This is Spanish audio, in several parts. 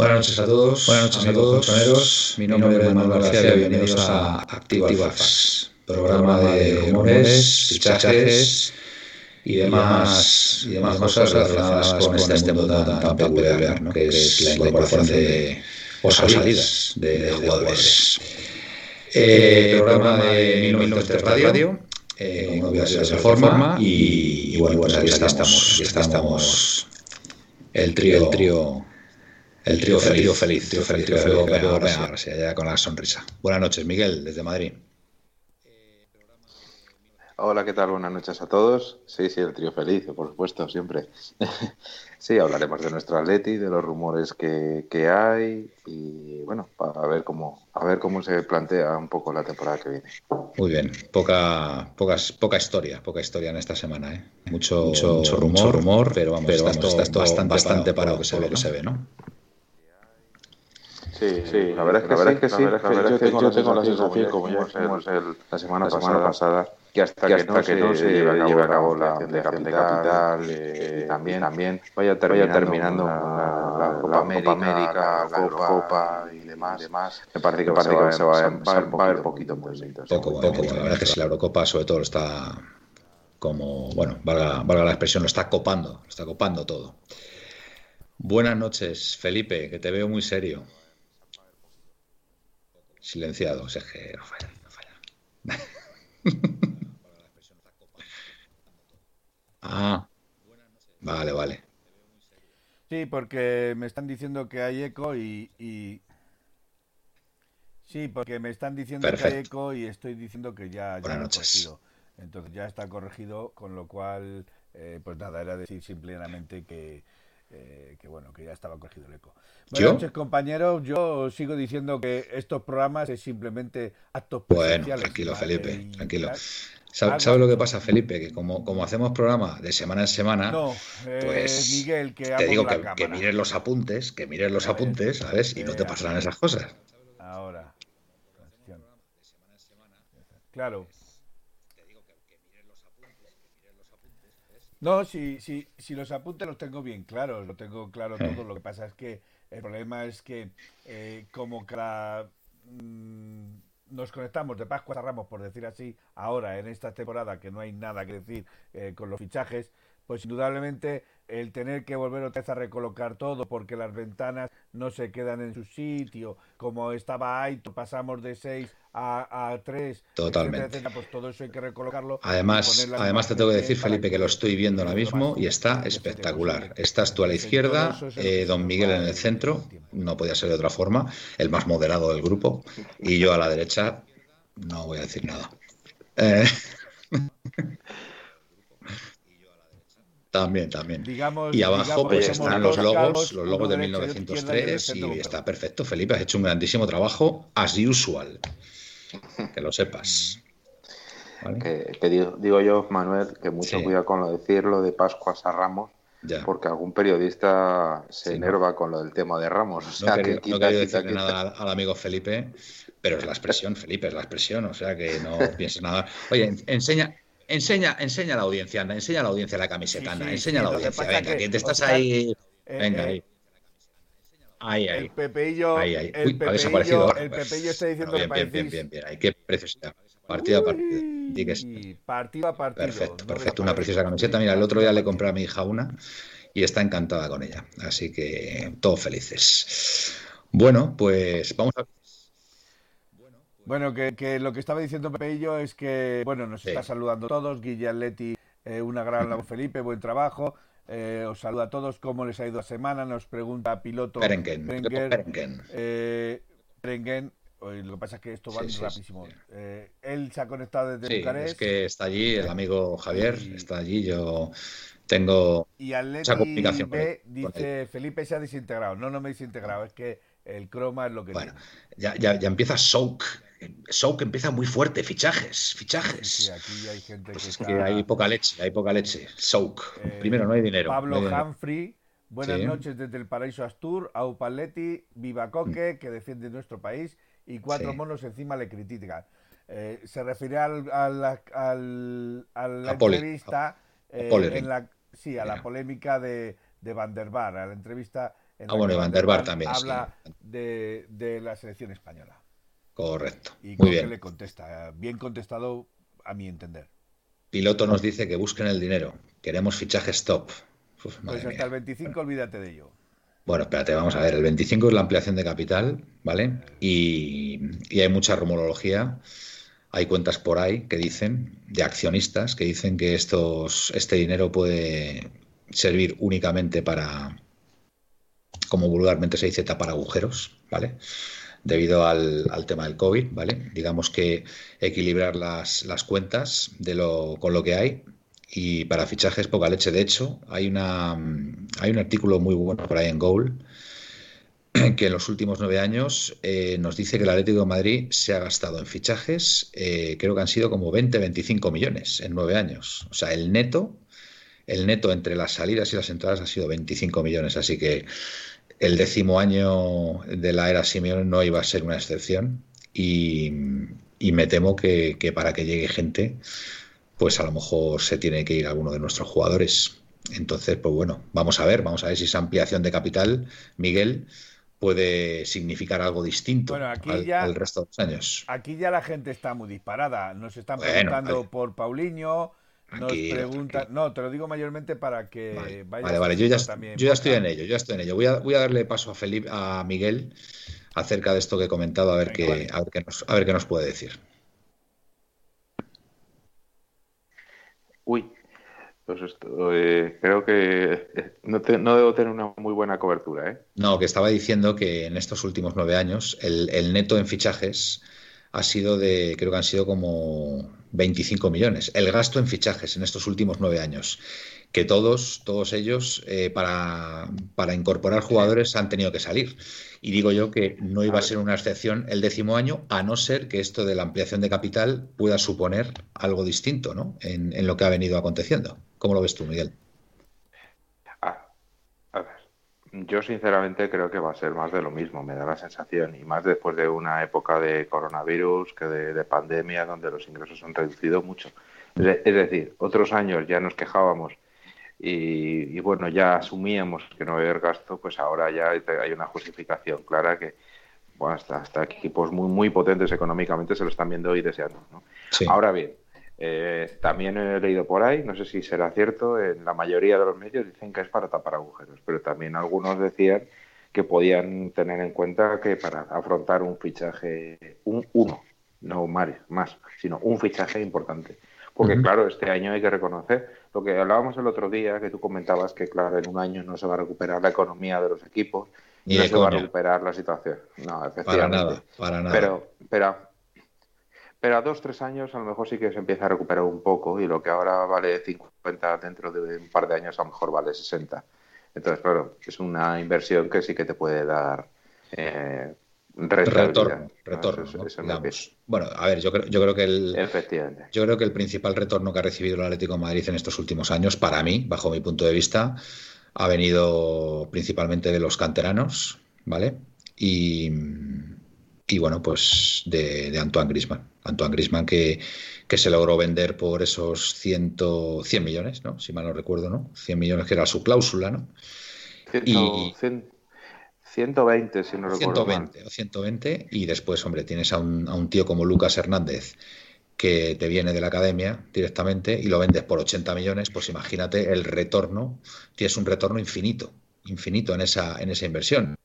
Buenas noches a todos. Buenas noches a todos, colchoneros. Mi nombre es Manuel García. Bienvenidos a Activas, programa de rumores, fichajes y demás, y demás cosas relacionadas con este, este mundo tan, tan peculiar, ¿no? que es la incorporación de o salidas de jugadores. Eh, programa de 1903 Radio, eh, como de esa forma, y, y bueno, pues aquí estamos, aquí estamos el trío, el trío el trío feliz, trío feliz, trío feliz, trío feliz, venga, venga, ya con la sonrisa. Buenas noches, Miguel, desde Madrid. Hola, ¿qué tal? Buenas noches a todos. Sí, sí, el trío feliz, por supuesto, siempre. sí, hablaremos de nuestro Atleti, de los rumores que, que, hay y bueno, para ver cómo a ver cómo se plantea un poco la temporada que viene. Muy bien, poca pocas, poca historia, poca historia en esta semana, ¿eh? Mucho, mucho, mucho rumor, mucho rumor, pero vamos, pero vamos, está, todo, bastante, bastante parado, que se ve, lo que se ve, ¿no? Sí, sí, la verdad es que, la verdad es que sí. La verdad es que yo tengo la sensación, como ya dijimos la semana pasada, que hasta que, hasta que no se lleve a cabo la ampliación de capital, eh, también, también vaya terminando la Copa América, la Copa y demás, me parece que, parece que se va a haber poquito movimiento. Poco, poco. La verdad es que si la Eurocopa sobre todo está como, bueno, valga, valga la expresión, lo está copando, lo está copando todo. Buenas noches, Felipe, que te veo muy serio. Silenciado, o sea que no falla, no falla. ah, vale, vale. Sí, porque me están diciendo que hay eco y, y... Sí, porque me están diciendo Perfecto. que hay eco y estoy diciendo que ya, ya he corregido. Entonces ya está corregido, con lo cual, eh, pues nada, era decir simplemente que, eh, que bueno, que ya estaba corregido el eco. Buenas noches, compañeros. Yo sigo diciendo que estos programas es simplemente actos Bueno, tranquilo, Felipe, tranquilo. ¿Sabes sabe lo que pasa, Felipe? Que como, como hacemos programa de semana en semana, no, eh, pues Miguel, que te digo que, que, mires los apuntes, que mires los apuntes, ¿sabes? Y no te pasarán esas cosas. Ahora. Claro. No, si, si, si los apuntes los tengo bien claros, lo tengo claro todo. Lo que pasa es que el problema es que eh, como. Mmm, nos conectamos de Pascua a Ramos, por decir así, ahora en esta temporada que no hay nada que decir eh, con los fichajes, pues indudablemente el tener que volver otra vez a recolocar todo porque las ventanas no se quedan en su sitio, como estaba Aito, pasamos de 6 a, a 3, Totalmente. Etcétera, pues todo eso hay que recolocarlo. Además, además te tengo que decir, Felipe, que lo estoy viendo ahora mismo y está espectacular. Estás tú a la izquierda, eh, Don Miguel en el centro, no podía ser de otra forma, el más moderado del grupo, y yo a la derecha, no voy a decir nada. Eh... También, también. Digamos, y abajo digamos, pues están los logos, los logos de 1903 y está perfecto, Felipe, has hecho un grandísimo trabajo, as usual. Que lo sepas. ¿Vale? Que, que digo, digo, yo, Manuel, que mucho sí. cuidado con lo de decirlo de Pascuas a Ramos, ya. porque algún periodista se sí, enerva no. con lo del tema de Ramos. O sea, no que quería, quita, no quería quita, decirle quita. nada al, al, amigo Felipe, pero es la expresión, Felipe, es la expresión, o sea que no pienses nada. Oye, enseña, enseña, enseña a la audiencia, anda, enseña a la audiencia la camiseta, anda, sí, sí, enseña a la audiencia. Venga, que, te estás ahí. Eh, Venga, ahí. Ahí, ahí. El Pepeillo, ahí, ahí. El Uy, Pepeillo, ha desaparecido. El Pepeillo está diciendo bien, bien, bien, bien, bien. Ahí, qué preciosidad. Partido a partido. Uy, partido a partido. Perfecto, perfecto. Una preciosa camiseta. Mira, el otro día le compré a mi hija una y está encantada con ella. Así que todos felices. Bueno, pues vamos a bueno, que, que, lo que estaba diciendo Pepeillo es que, bueno, nos sí. está saludando a todos. Guille Atleti, eh, una gran labor, Felipe, buen trabajo. Eh, os saluda a todos. ¿Cómo les ha ido la semana? Nos pregunta piloto Berengen. Berengen. Eh. Lo que pasa es que esto va sí, rapidísimo. Sí, eh, él se ha conectado desde sí, Bucarest. Es que está allí, el amigo Javier y... está allí. Yo tengo y Atleti comunicación B con él, dice, con Felipe se ha desintegrado. No, no me he desintegrado. Es que el croma es lo que bueno, ya, ya, ya, empieza Soak. Soak empieza muy fuerte, fichajes, fichajes. Sí, aquí hay gente pues que, es está... que hay poca leche, hay poca leche. Soak. Eh, Primero, no hay dinero. Pablo no hay dinero. Humphrey, buenas sí. noches desde el Paraíso Astur, Aupaletti, Viva Coque, mm. que defiende nuestro país, y cuatro sí. monos encima le critican. Eh, se refiere al, al, al, a la entrevista, eh, en la, sí, a la polémica de, de Van der Bar, a la entrevista ah, bueno, Van der Bar también. Habla de, de, la selección española. Correcto. Y Muy bien. le contesta. Bien contestado, a mi entender. Piloto nos dice que busquen el dinero. Queremos fichajes top. pues hasta el 25 olvídate de ello. Bueno, espérate, vamos a ver. El 25 es la ampliación de capital, ¿vale? Y, y hay mucha rumorología. Hay cuentas por ahí que dicen, de accionistas, que dicen que estos, este dinero puede servir únicamente para, como vulgarmente se dice, tapar agujeros, ¿vale? Debido al, tema del COVID, ¿vale? Digamos que equilibrar las, las cuentas de lo, con lo que hay y para fichajes poca leche. De hecho, hay, una, hay un artículo muy bueno por ahí en Goal que en los últimos nueve años eh, nos dice que el Atlético de Madrid se ha gastado en fichajes, eh, creo que han sido como 20-25 millones en nueve años. O sea, el neto, el neto entre las salidas y las entradas ha sido 25 millones. Así que el décimo año de la era Simeone no iba a ser una excepción. Y, me temo que, que para que llegue gente, pues a lo mejor se tiene que ir alguno de nuestros jugadores. Entonces, pues bueno, vamos a ver, vamos a ver si esa ampliación de capital, Miguel, puede significar algo distinto al, resto de los años. Aquí ya la gente está muy disparada. Nos están preguntando por Paulinho. Nos preguntan, no, te lo digo mayormente para que vale, vale, vale. Yo ya, yo ya estoy en ello, yo ya estoy en ello. Voy a, voy a darle paso a Felipe, a Miguel acerca de esto que he comentado, a ver, qué, a, ver qué nos, a ver qué nos puede decir. Uy, pues esto, eh, creo que eh, no, debo tener una muy buena cobertura. ¿eh? No, que estaba diciendo que en estos últimos nueve años el, neto en fichajes ha sido de, creo que han sido como 25 millones. El gasto en fichajes en estos últimos nueve años. Que todos, todos ellos, para, para, incorporar jugadores han tenido que salir. Y digo yo que no iba a ser una excepción el décimo año, a no ser que esto de la ampliación de capital pueda suponer algo distinto ¿no? en lo que ha venido aconteciendo. ¿Cómo lo ves tú, Miguel? Ah, a ver, yo sinceramente creo que va a ser más de lo mismo, me da la sensación, y más después de una época de coronavirus, que de, pandemia, donde los ingresos han reducido mucho. Es, decir, otros años ya nos quejábamos y, bueno, ya asumíamos que no había gasto, pues ahora ya hay una justificación clara que bueno, hasta, equipos muy, muy potentes económicamente se lo están viendo y deseando. ¿no? Ahora bien, eh, también he leído por ahí, no sé si será cierto, en la mayoría de los medios dicen que es para tapar agujeros, pero también algunos decían que podían tener en cuenta que para afrontar un fichaje, un uno, no más, sino un fichaje importante. Porque claro, este año hay que reconocer lo que hablábamos el otro día, que tú comentabas que claro, en un año no se va a recuperar la economía de los equipos, y no se va a recuperar la situación. No, efectivamente. Para nada, para nada. Pero, pero pero a dos, tres años a lo mejor sí que se empieza a recuperar un poco y lo que ahora vale 50 dentro de un par de años a lo mejor vale 60. Entonces, claro, es una inversión que sí que te puede dar eh, retorno. retorno bueno, a ver, yo creo, yo creo que el Efectivamente. yo creo que el principal retorno que ha recibido el Atlético de Madrid en estos últimos años, para mí, bajo mi punto de vista, ha venido principalmente de los canteranos, ¿vale? Y y bueno, pues de, Antoine Grisman. Antoine Grisman que, que, se logró vender por esos 100, 100 millones, ¿no? Si mal no recuerdo, ¿no? 100 millones que era su cláusula, ¿no? y, 120, si no recuerdo 120 o 120 y después, hombre, tienes a un, a un tío como Lucas Hernández que te viene de la academia directamente y lo vendes por 80 millones, pues imagínate el retorno, tienes un retorno infinito infinito en esa, en esa inversión.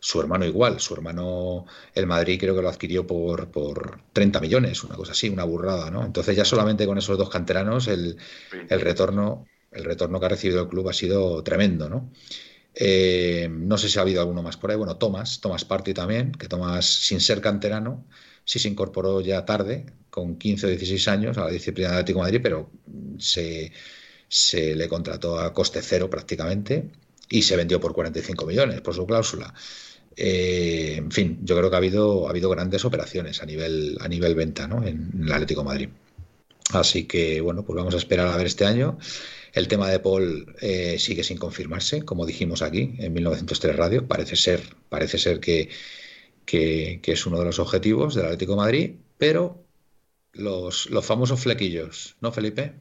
Su hermano igual, su hermano, el Madrid creo que lo adquirió por, por 30 millones, una cosa así, una burrada, ¿no? Entonces ya solamente con esos dos canteranos el, el retorno, el retorno que ha recibido el club ha sido tremendo, ¿no? Eh, no sé si ha habido alguno más por ahí. Bueno, Tomás, Tomás Party también, que Tomás, sin ser canterano, sí se incorporó ya tarde, con 15 o 16 años, a la disciplina de Atlético de Madrid, pero se, se le contrató a coste cero prácticamente y se vendió por 45 millones por su cláusula. Eh, en fin, yo creo que ha habido, ha habido grandes operaciones a nivel, a nivel venta ¿no? en, el Atlético Madrid. Así que, bueno, pues vamos a esperar a ver este año. El tema de Paul eh, sigue sin confirmarse, como dijimos aquí en 1903 Radio. Parece ser, parece ser que, que, es uno de los objetivos del Atlético Madrid, pero los, los famosos flequillos, ¿no, Felipe?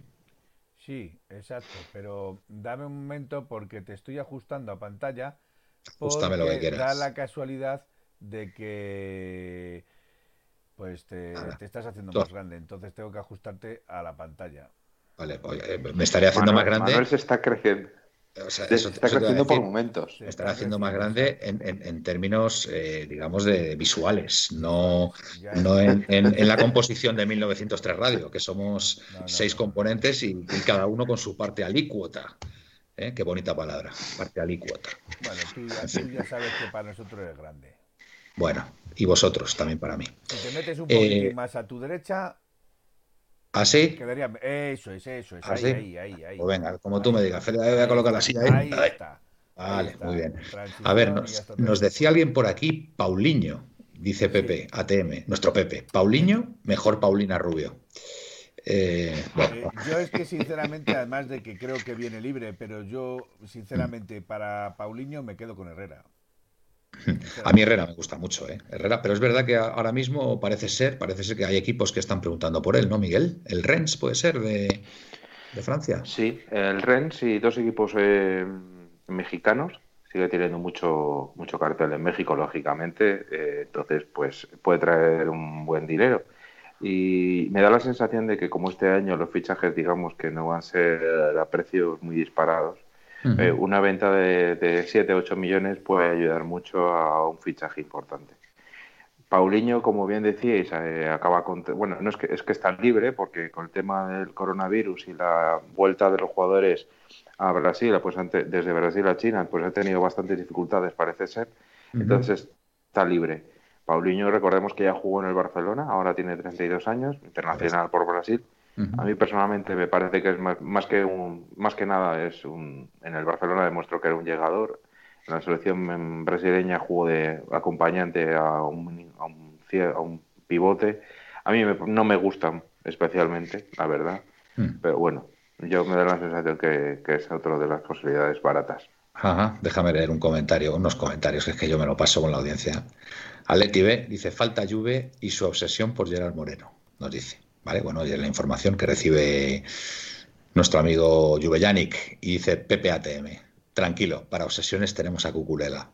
Sí, exacto, pero dame un momento porque te estoy ajustando a pantalla Ajustame lo que quieras. Da la casualidad de que pues te, estás haciendo más grande, entonces tengo que ajustarte a la pantalla. Vale, pues, eh, me estaré haciendo más grande. Manuel se está creciendo. Está creciendo por momentos. Me estará haciendo más grande en, términos, eh, digamos, de visuales, no, no en, la composición de 1903 Radio, que somos seis componentes y, cada uno con su parte alícuota. ¿eh? Qué bonita palabra, parte alícuota. Bueno, tú ya, sabes que para nosotros es grande. Bueno, y vosotros también para mí. Si te metes un poquito más a tu derecha, ¿Así? ¿Ah, eso es, eso es. ¿Así? ¿Ah, ahí, ahí, ahí, Pues venga, como tú me digas. Fede, voy a colocar la silla ahí. Ahí está. Vale, muy bien. A ver, nos, decía alguien por aquí, Paulinho, dice Pepe, ATM, nuestro Pepe. Paulinho, mejor Paulina Rubio. Eh, eh, yo es que sinceramente, además de que creo que viene libre, pero yo sinceramente para Paulinho me quedo con Herrera. A mí Herrera me gusta mucho, ¿eh? Herrera, pero es verdad que ahora mismo parece ser, parece ser que hay equipos que están preguntando por él, ¿no, Miguel? El Rennes puede ser de, Francia. Sí, el Rennes y dos equipos eh, mexicanos. Sigue teniendo mucho, mucho cartel en México, lógicamente. Eh, entonces, pues puede traer un buen dinero. Y me da la sensación de que como este año los fichajes, digamos que no van a ser a precios muy disparados, eh, una venta de, de 7, 8 millones puede ayudar mucho a un fichaje importante. Paulinho, como bien decíais, eh, acaba con. Bueno, no es que, es que está libre, porque con el tema del coronavirus y la vuelta de los jugadores a Brasil, pues desde Brasil a China, pues ha tenido bastantes dificultades, parece ser. Entonces está libre. Paulinho, recordemos que ya jugó en el Barcelona, ahora tiene 32 años, internacional por Brasil. A mí personalmente me parece que es más, que un, más que nada es un en el Barcelona demostró que era un llegador. En la selección brasileña jugó de acompañante a un, a un, pivote. A mí no me gustan especialmente, la verdad. Mm. Pero bueno, yo me da la sensación que, es otra de las posibilidades baratas. Ajá, déjame leer un comentario, unos comentarios, que es que yo me lo paso con la audiencia. Aleti B dice, falta Juve y su obsesión por Gerard Moreno, nos dice. ¿Vale? Bueno, y es la información que recibe nuestro amigo Juvellanic y dice PPATM. Tranquilo, para obsesiones tenemos a Cuculela.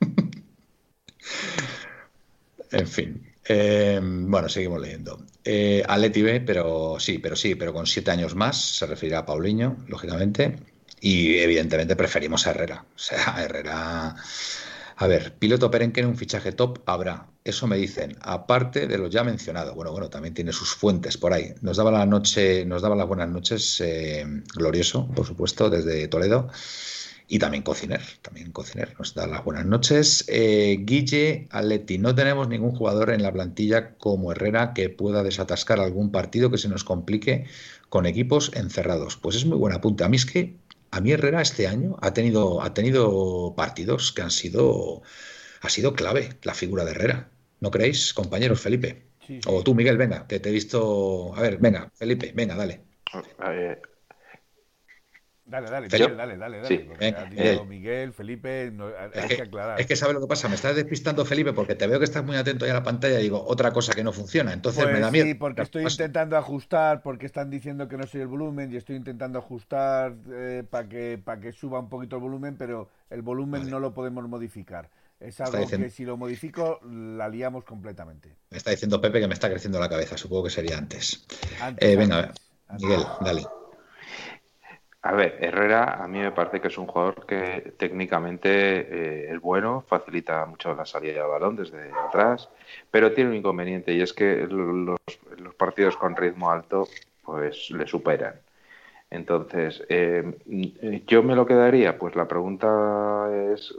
en fin. Eh, bueno, seguimos leyendo. Eh, Aleti B, pero sí, pero sí, pero con siete años más, se referirá a Paulinho, lógicamente. Y evidentemente preferimos a Herrera. O sea, Herrera a ver, piloto perenque un fichaje top habrá. Eso me dicen, aparte de lo ya mencionado. Bueno, bueno, también tiene sus fuentes por ahí. Nos daba la noche, nos daba las buenas noches, eh, glorioso, por supuesto, desde Toledo. Y también Cociner, también Cociner nos da las buenas noches. Eh, Guille Aletti, no tenemos ningún jugador en la plantilla como Herrera que pueda desatascar algún partido que se nos complique con equipos encerrados. Pues es muy buena punta. A mí que a mí Herrera este año ha tenido, ha tenido partidos que han sido, ha sido clave la figura de Herrera. ¿No creéis, compañeros, Felipe? O tú, Miguel, venga, que te he visto. A ver, venga, Felipe, venga, dale. Eh, Dale, dale, Miguel, dale, dale, dale. Sí. Eh, Miguel, Felipe, hay que, aclarar. Es que sabes lo que pasa, me estás despistando, Felipe, porque te veo que estás muy atento ahí a la pantalla y digo otra cosa que no funciona. Entonces me da pues miedo. Sí, porque estoy intentando ajustar, porque están diciendo que no soy el volumen y estoy intentando ajustar eh, para que, para que suba un poquito el volumen, pero el volumen no lo podemos modificar. Es algo que si lo modifico la liamos completamente. Me está diciendo Pepe que me está creciendo la cabeza, supongo que sería antes. eh, venga, Miguel, dale. A ver, Herrera a mí me parece que es un jugador que técnicamente eh, es bueno, facilita mucho la salida de balón desde atrás, pero tiene un inconveniente y es que los, partidos con ritmo alto pues le superan. Entonces, eh, yo me lo quedaría, pues la pregunta es,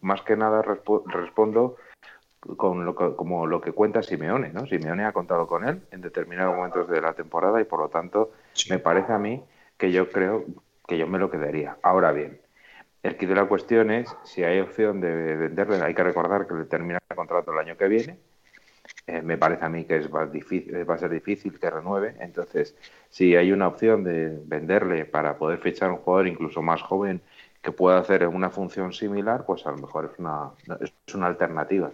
más que nada respondo con lo que, como lo que cuenta Simeone, ¿no? Simeone ha contado con él en determinados momentos de la temporada y por lo tanto me parece a mí que yo creo que yo me lo quedaría. Ahora bien, el que de la cuestión es si hay opción de venderle, hay que recordar que le termina el contrato el año que viene. Eh, me parece a mí que es difícil, va a ser difícil que renueve. Entonces, si hay una opción de venderle para poder fichar un jugador incluso más joven que pueda hacer una función similar, pues a lo mejor es una, es una alternativa.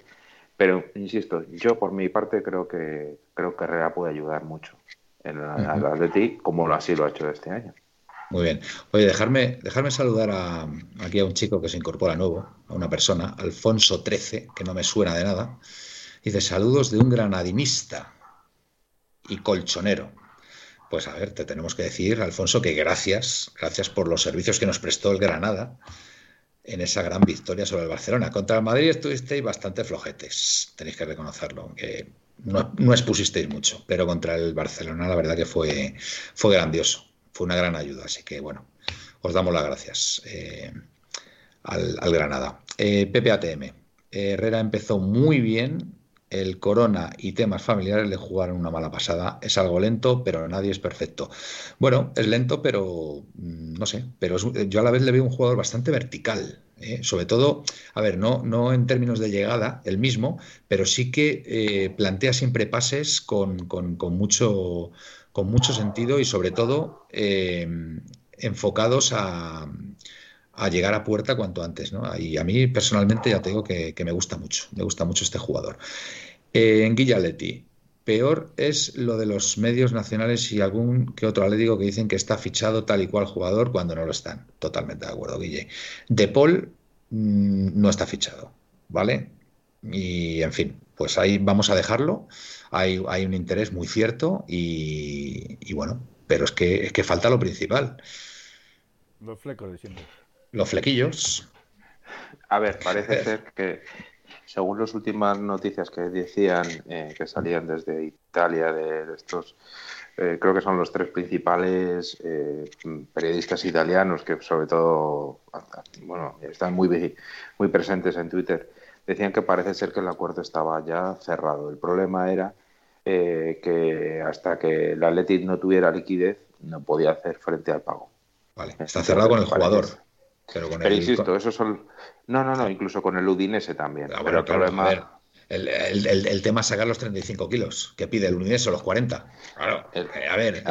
Pero, insisto, yo por mi parte creo que creo que Herrera puede ayudar mucho en el de ti como así lo ha hecho este año. Muy bien. Oye, dejarme, dejarme saludar a, aquí a un chico que se incorpora nuevo, a una persona, Alfonso 13, que no me suena de nada. Dice, saludos de un granadinista y colchonero. Pues a ver, te tenemos que decir, Alfonso, que gracias, gracias por los servicios que nos prestó el Granada en esa gran victoria sobre el Barcelona. Contra el Madrid estuvisteis bastante flojetes, tenéis que reconocerlo, aunque no, no, expusisteis mucho, pero contra el Barcelona la verdad que fue, fue grandioso, fue una gran ayuda, así que bueno, os damos las gracias eh, al, Granada. Eh, PPATM, Herrera empezó muy bien, el corona y temas familiares le jugaron una mala pasada. Es algo lento, pero nadie es perfecto. Bueno, es lento, pero mm, no sé, pero yo a la vez le veo un jugador bastante vertical. ¿eh? Sobre todo, a ver, no, no en términos de llegada, el mismo, pero sí que eh, plantea siempre pases con, mucho, con mucho sentido y sobre todo eh, enfocados a, llegar a puerta cuanto antes. ¿no? Y a mí personalmente ya tengo que, que me gusta mucho, me gusta mucho este jugador. en Guillaletti, Peor es lo de los medios nacionales y algún que otro atlético que dicen que está fichado tal y cual jugador cuando no lo están. Totalmente de acuerdo, Guille. De Paul mm, no está fichado, ¿vale? Y en fin, pues ahí vamos a dejarlo. Hay, hay un interés muy cierto y, bueno, pero es que, es que falta lo principal. Los flecos de siempre. Los flequillos. A ver, parece ser que según las últimas noticias que decían eh, que salían desde Italia, de, estos, eh, creo que son los tres principales eh, periodistas italianos que sobre todo, bueno, están muy, muy presentes en Twitter, decían que parece ser que el acuerdo estaba ya cerrado. El problema era que hasta que el Athletic no tuviera liquidez no podía hacer frente al pago. Vale, está cerrado con el jugador. Pero, con pero insisto, esos son no, no, no, incluso con el Udinese también. Ah, pero el problema... el, tema es sacar los 35 kilos que pide el Udinese o los 40. Claro, eh, a ver,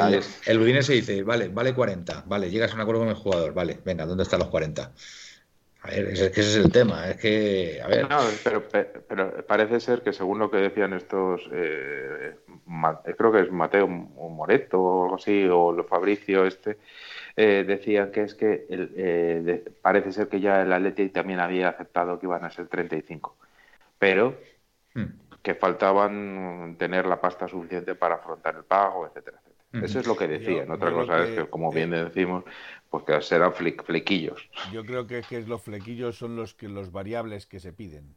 el, Udinese dice, vale, vale 40, vale, llegas a un acuerdo con el jugador, vale, venga, ¿dónde están los 40? A ver, es que ese es el tema, es que, a ver. No, pero, pero parece ser que según lo que decían estos, eh, creo que es Mateo Moreto o algo así, o Fabricio este, eh, decían que es que eh, parece ser que ya el Atleti también había aceptado que iban a ser 35, pero hmm. que faltaban tener la pasta suficiente para afrontar el pago, etcétera, etcétera. Eso es lo que decían. Otra cosa es que, como bien decimos, pues que serán flequillos. Yo creo que, que los flequillos son los que los variables que se piden.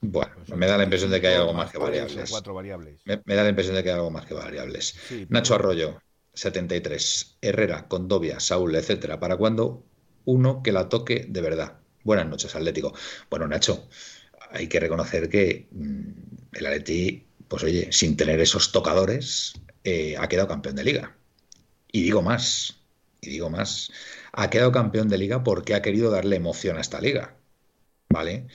Bueno, pues me da la impresión de que hay algo más que variables. Cuatro variables. Me, da la impresión de que hay algo más que variables. Nacho Arroyo, 73. Herrera, Condovia, Saúl, etcétera. ¿Para cuándo? Uno que la toque de verdad. Buenas noches, Atlético. Bueno, Nacho, hay que reconocer que mm, el Atleti, pues oye, sin tener esos tocadores, eh, ha quedado campeón de liga. Y digo más, y digo más, ha quedado campeón de liga porque ha querido darle emoción a esta liga. ¿Vale?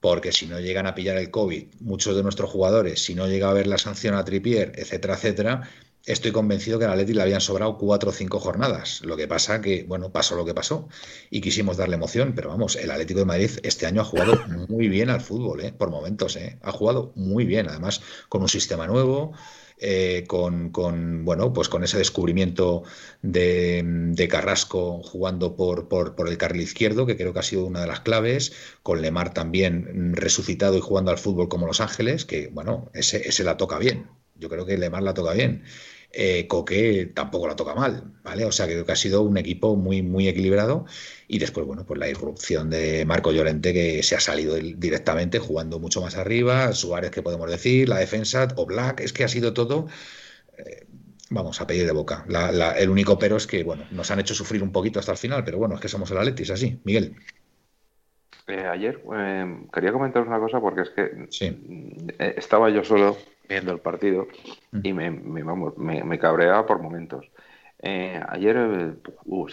Porque si no llegan a pillar el COVID, muchos de nuestros jugadores, si no llega a ver la sanción a Tripier, etcétera, etcétera, estoy convencido que al Atleti le habían sobrado cuatro o cinco jornadas. Lo que pasa que, bueno, pasó lo que pasó y quisimos darle emoción, pero vamos, el Atlético de Madrid este año ha jugado muy bien al fútbol, ¿eh? por momentos, ¿eh? ha jugado muy bien, además con un sistema nuevo. Eh, con, bueno pues con ese descubrimiento de, Carrasco jugando por, por, por, el carril izquierdo que creo que ha sido una de las claves con Lemar también resucitado y jugando al fútbol como Los Ángeles que bueno ese, ese la toca bien. Yo creo que Lemar la toca bien eh, Coque tampoco la toca mal, ¿vale? O sea, creo que ha sido un equipo muy, muy equilibrado. Y después, bueno, pues la irrupción de Marco Llorente, que se ha salido directamente jugando mucho más arriba, Suárez, que podemos decir, la defensa, o Black, es que ha sido todo. Eh, vamos, a pedir de boca. el único pero es que, bueno, nos han hecho sufrir un poquito hasta el final, pero bueno, es que somos el Atletis, así. Miguel. Eh, ayer quería comentaros una cosa porque es que estaba yo solo viendo el partido y me, me, vamos, me, cabreaba por momentos. Eh, ayer eh,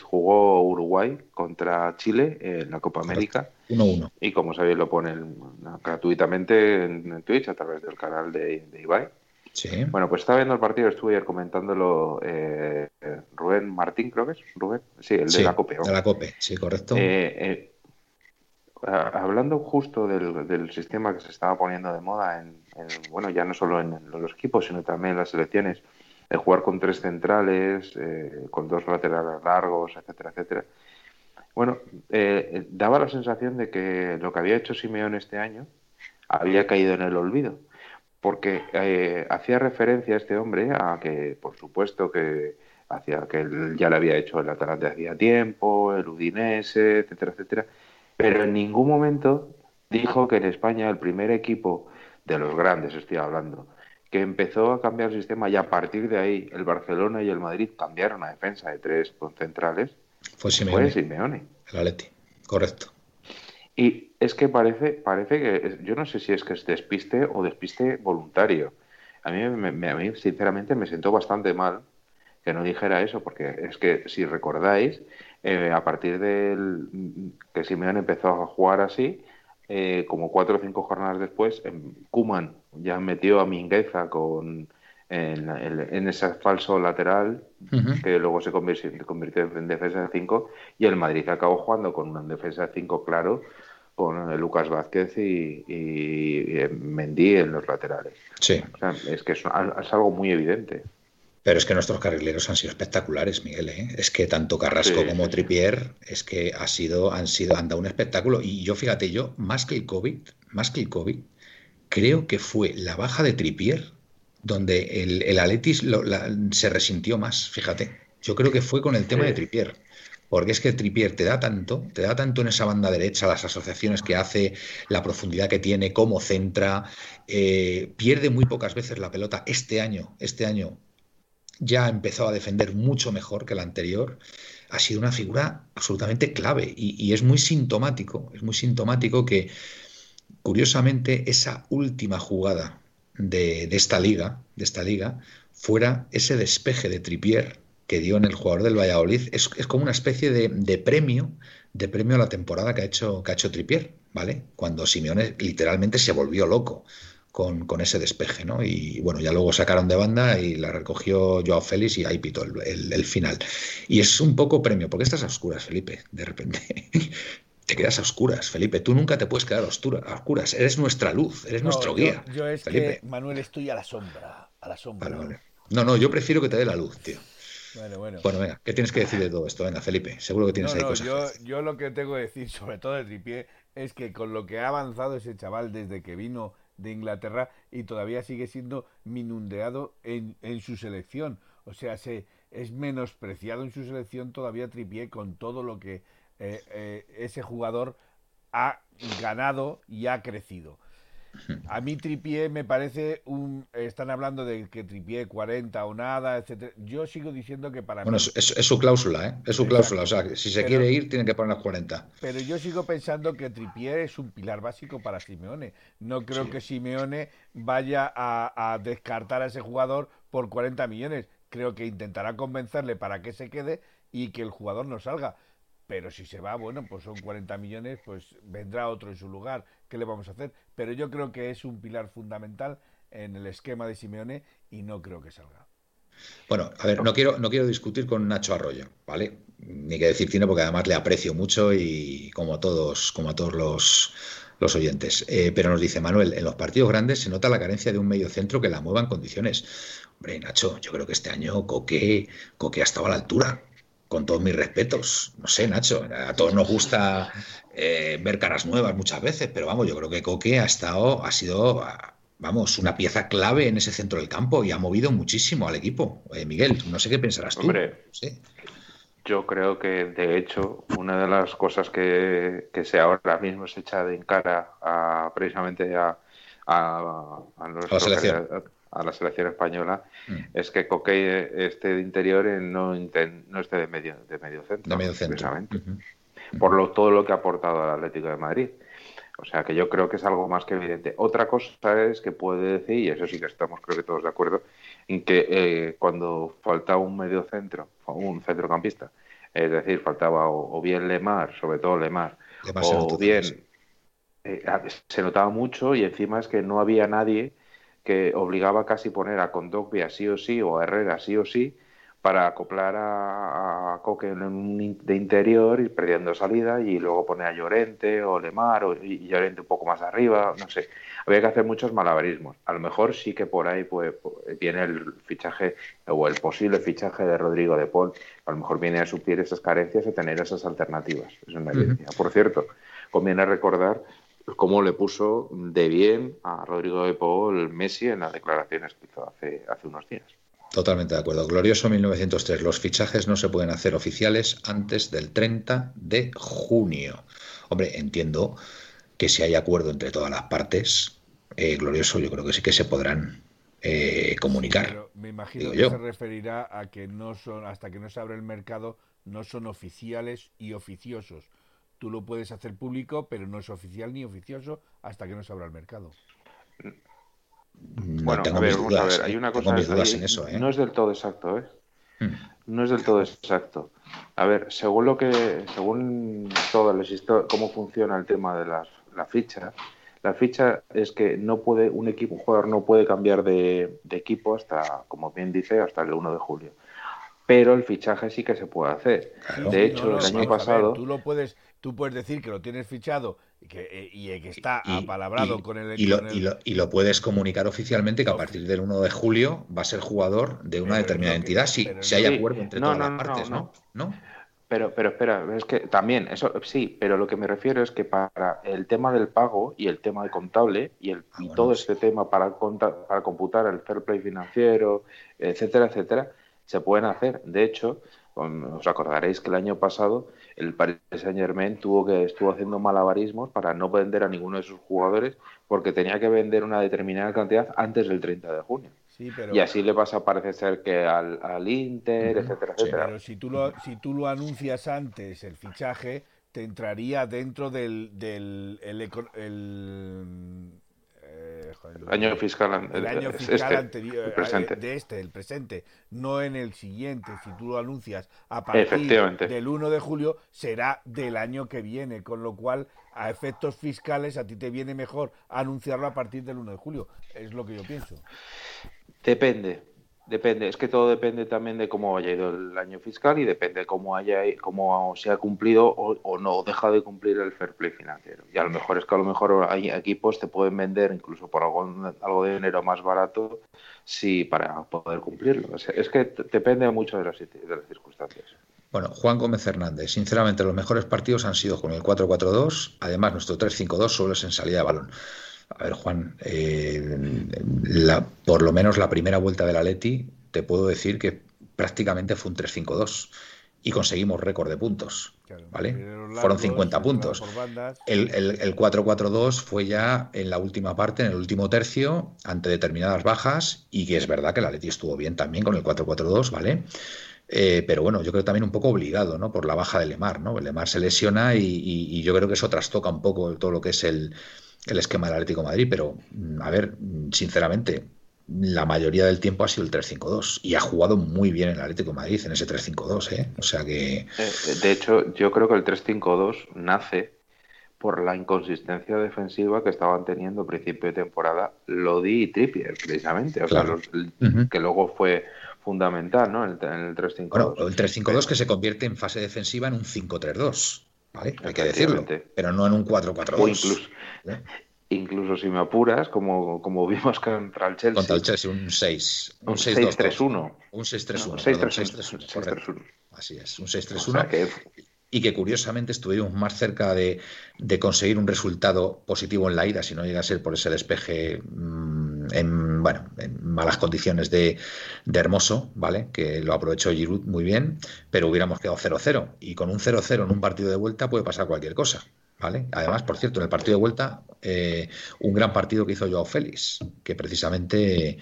jugó Uruguay contra Chile en la Copa América. 1-1. Y como sabéis, lo ponen gratuitamente en, Twitch a través del canal de, Ibai. Sí. Bueno, pues estaba viendo el partido, estuve ayer comentándolo eh, Rubén Martín, creo que es. Rubén. Sí, el de la COPE. De la COPE, sí, correcto. hablando justo del, del, sistema que se estaba poniendo de moda en, bueno, ya no solo en, los equipos, sino también en las selecciones, de jugar con tres centrales, eh, con dos laterales largos, etcétera, etcétera. Bueno, eh, daba la sensación de que lo que había hecho Simeón este año había caído en el olvido, porque eh, hacía referencia a este hombre a que, por supuesto, que hacía que él ya le había hecho el Atalante hacía tiempo, el Udinese, etcétera, etcétera, pero en ningún momento dijo que en España el primer equipo de los grandes, estoy hablando, que empezó a cambiar el sistema y a partir de ahí el Barcelona y el Madrid cambiaron a defensa de tres centrales, fue Simeone. Fue Simeone. El Atleti, correcto. Y es que parece, parece que, yo no sé si es que es despiste o despiste voluntario. A mí, me, a mí, sinceramente, me sentó bastante mal que no dijera eso, porque es que, si recordáis, eh, a partir del que Simeone empezó a jugar así, eh, como cuatro o cinco jornadas después, Kuman ya metió a Mingueza con, en, ese falso lateral que luego se convirtió, en defensa de 5 y el Madrid acabó jugando con una defensa de 5 claro con Lucas Vázquez y, y, Mendy en los laterales. Sí. es que es, algo muy evidente. Pero es que nuestros carrileros han sido espectaculares, Miguel. ¿eh? Es que tanto Carrasco como Tripier es que ha sido, han sido, han dado un espectáculo. Y yo, fíjate, yo, más que el COVID, más que el COVID, creo que fue la baja de Tripier donde el, el Aletis se resintió más, fíjate. Yo creo que fue con el tema de Tripier. Porque es que Tripier te da tanto, te da tanto en esa banda derecha, las asociaciones que hace, la profundidad que tiene, cómo centra, eh, pierde muy pocas veces la pelota. Este año, este año ya ha empezado a defender mucho mejor que el anterior. Ha sido una figura absolutamente clave y, es muy sintomático, es muy sintomático que, curiosamente, esa última jugada de, esta liga, de esta liga, fuera ese despeje de Tripier que dio en el jugador del Valladolid. Es, como una especie de, premio, de premio a la temporada que ha hecho, que ha hecho Tripier, ¿vale? Cuando Simeone literalmente se volvió loco. Con, ese despeje, ¿no? Y bueno, ya luego sacaron de banda y la recogió Joao Félix y ahí pitó el, el, final. Y es un poco premio, porque estás a oscuras, Felipe, de repente te quedas a oscuras, Felipe. Tú nunca te puedes quedar a oscuras. Eres nuestra luz, eres nuestro guía. Yo es que, Manuel, estoy a la sombra. A la sombra. No, no, yo prefiero que te dé la luz, tío. Bueno, bueno. Bueno, venga, ¿qué tienes que decir de todo esto? Venga, Felipe, seguro que tienes ahí cosas. Yo, yo lo que tengo que decir, sobre todo de Tripié, es que con lo que ha avanzado ese chaval desde que vino de Inglaterra y todavía sigue siendo minundeado en, en su selección. O sea, se, es menospreciado en su selección todavía Tripié con todo lo que eh, eh, ese jugador ha ganado y ha crecido. A mí Tripié me parece un... Están hablando de que Tripié 40 o nada, etcétera. Yo sigo diciendo que para bueno, mí... es, su cláusula, ¿eh? Es su cláusula. O sea, si se quiere ir, tiene que poner las 40. Pero yo sigo pensando que Tripié es un pilar básico para Simeone. No creo que Simeone vaya a, a descartar a ese jugador por 40 millones. Creo que intentará convencerle para que se quede y que el jugador no salga pero si se va, bueno, pues son 40 millones, pues vendrá otro en su lugar. ¿Qué le vamos a hacer? Pero yo creo que es un pilar fundamental en el esquema de Simeone y no creo que salga. Bueno, a ver, no quiero, no quiero discutir con Nacho Arroyo, ¿vale? Ni que decir tiene porque además le aprecio mucho y como a todos, como a todos los, los oyentes. Eh, pero nos dice Manuel, en los partidos grandes se nota la carencia de un medio centro que la mueva en condiciones. Hombre, Nacho, yo creo que este año Coque, Coque ha estado a la altura con todos mis respetos. No sé, Nacho, a todos nos gusta eh, ver caras nuevas muchas veces, pero vamos, yo creo que Coque ha estado, ha sido, vamos, una pieza clave en ese centro del campo y ha movido muchísimo al equipo. Eh, Miguel, no sé qué pensarás tú. Hombre, yo creo que de hecho una de las cosas que, que se ahora mismo se echa de en cara a, precisamente a, a, a, la selección a la selección española mm. es que Coque esté de interior y no, no esté de medio, de medio centro. De medio centro. Por lo, todo lo que ha aportado al Atlético de Madrid. O sea que yo creo que es algo más que evidente. Otra cosa es que puede decir, y eso sí que estamos creo que todos de acuerdo, en que eh, cuando falta un medio centro, un centrocampista, es decir, faltaba o, bien Lemar, sobre todo Lemar, o bien eh, se notaba mucho y encima es que no había nadie que obligaba casi poner a Condogbia sí o sí o a Herrera sí o sí para acoplar a, Coque en un de interior y perdiendo salida y luego poner a Llorente o Lemar o, y Llorente un poco más arriba, no sé. Había que hacer muchos malabarismos. A lo mejor sí que por ahí pues, pues viene el fichaje o el posible fichaje de Rodrigo de Paul. A lo mejor viene a suplir esas carencias y tener esas alternativas. Es una evidencia. Por cierto, conviene recordar cómo le puso de bien a Rodrigo de Paul Messi en las declaraciones que hizo hace, hace unos días. Totalmente de acuerdo. Glorioso 1903. Los fichajes no se pueden hacer oficiales antes del 30 de junio. Hombre, entiendo que si hay acuerdo entre todas las partes, eh, glorioso, yo creo que sí que se podrán eh, comunicar. Pero me imagino que se referirá a que no son, hasta que no se abre el mercado, no son oficiales y oficiosos. Tú lo puedes hacer público, pero no es oficial ni oficioso hasta que no se abra el mercado. Bueno, a ver, a ver, hay una cosa. ¿eh? No es del todo exacto, ¿eh? Hmm. No es del todo exacto. A ver, según lo que, según todo el cómo funciona el tema de las, la ficha, la ficha es que no puede, un equipo, un jugador no puede cambiar de, equipo hasta, como bien dice, hasta el 1 de julio. Pero el fichaje sí que se puede hacer. de hecho, el año pasado. tú lo puedes, tú puedes decir que lo tienes fichado y que, eh, y que está apalabrado con el, y, lo, puedes comunicar oficialmente que a partir del 1 de julio va a ser jugador de una determinada entidad si, si hay acuerdo entre todas las partes, ¿no? ¿no? Pero, pero espera, es que también, eso sí, pero lo que me refiero es que para el tema del pago y el tema de contable y, el, ah, todo este tema para, para computar el fair play financiero, etcétera, etcétera, se pueden hacer. De hecho, os acordaréis que el año pasado el Paris Saint Germain tuvo que estuvo haciendo malabarismos para no vender a ninguno de sus jugadores porque tenía que vender una determinada cantidad antes del 30 de junio. Y así le pasa, parece ser que al, al Inter, etcétera, etcétera. Pero si tú, lo, si tú lo anuncias antes, el fichaje, te entraría dentro del, del el, el año fiscal, el, año fiscal este, anterior, presente. de este, el presente, no en el siguiente. Si tú lo anuncias a partir del 1 de julio, será del año que viene, con lo cual a efectos fiscales a ti te viene mejor anunciarlo a partir del 1 de julio. Es lo que yo pienso. Depende, Depende, es que todo depende también de cómo haya ido el año fiscal y depende cómo haya cómo se ha cumplido o, no deja de cumplir el fair play financiero. Y a lo mejor es que a lo mejor hay equipos te pueden vender incluso por algo, algo de dinero más barato si para poder cumplirlo. Es, que depende mucho de las, de las circunstancias. Bueno, Juan Gómez Hernández, sinceramente los mejores partidos han sido con el 4-4-2, además nuestro 3-5-2 solo es en salida de balón. A ver, Juan, eh, por lo menos la primera vuelta de la Leti, te puedo decir que prácticamente fue un 3-5-2 y conseguimos récord de puntos. ¿vale? Fueron 50 puntos. El, el 4-4-2 fue ya en la última parte, en el último tercio, ante determinadas bajas, y que es verdad que la Leti estuvo bien también con el 4-4-2, ¿vale? Eh, pero bueno, yo creo también un poco obligado, ¿no? Por la baja de Lemar, ¿no? Lemar se lesiona y yo creo que eso trastoca un poco todo lo que es el, el esquema del Atlético de Madrid, pero mm, a ver, mm, sinceramente, la mayoría del tiempo ha sido el 3-5-2 y ha jugado muy bien el Atlético de Madrid en ese 3-5-2, ¿eh? O sea que... Eh, de hecho, yo creo que el 3-5-2 nace por la inconsistencia defensiva que estaban teniendo a principio de temporada Lodi y Trippier, precisamente. O sea, que luego fue fundamental, ¿no? En el, 3-5-2. Bueno, el 3-5-2 que se convierte en fase defensiva en un 5-3-2. ¿Vale? Hay que decirlo, pero no en un 4-4-2. O incluso, ¿eh? incluso si me apuras, como, como vimos contra el Chelsea. Contra el Chelsea, un 6. Un 6-3-1. Un 6-3-1. 6-3-1. Así es, un 6-3-1 y que curiosamente estuvimos más cerca de, conseguir un resultado positivo en la ida, si no llega a ser por ese despeje mm, en, bueno, en malas condiciones de, Hermoso, ¿vale? Que lo aprovechó Giroud muy bien, pero hubiéramos quedado 0-0. Y con un 0-0 en un partido de vuelta puede pasar cualquier cosa. ¿Vale? Además, por cierto, en el partido de vuelta, eh, un gran partido que hizo Joao Félix, que precisamente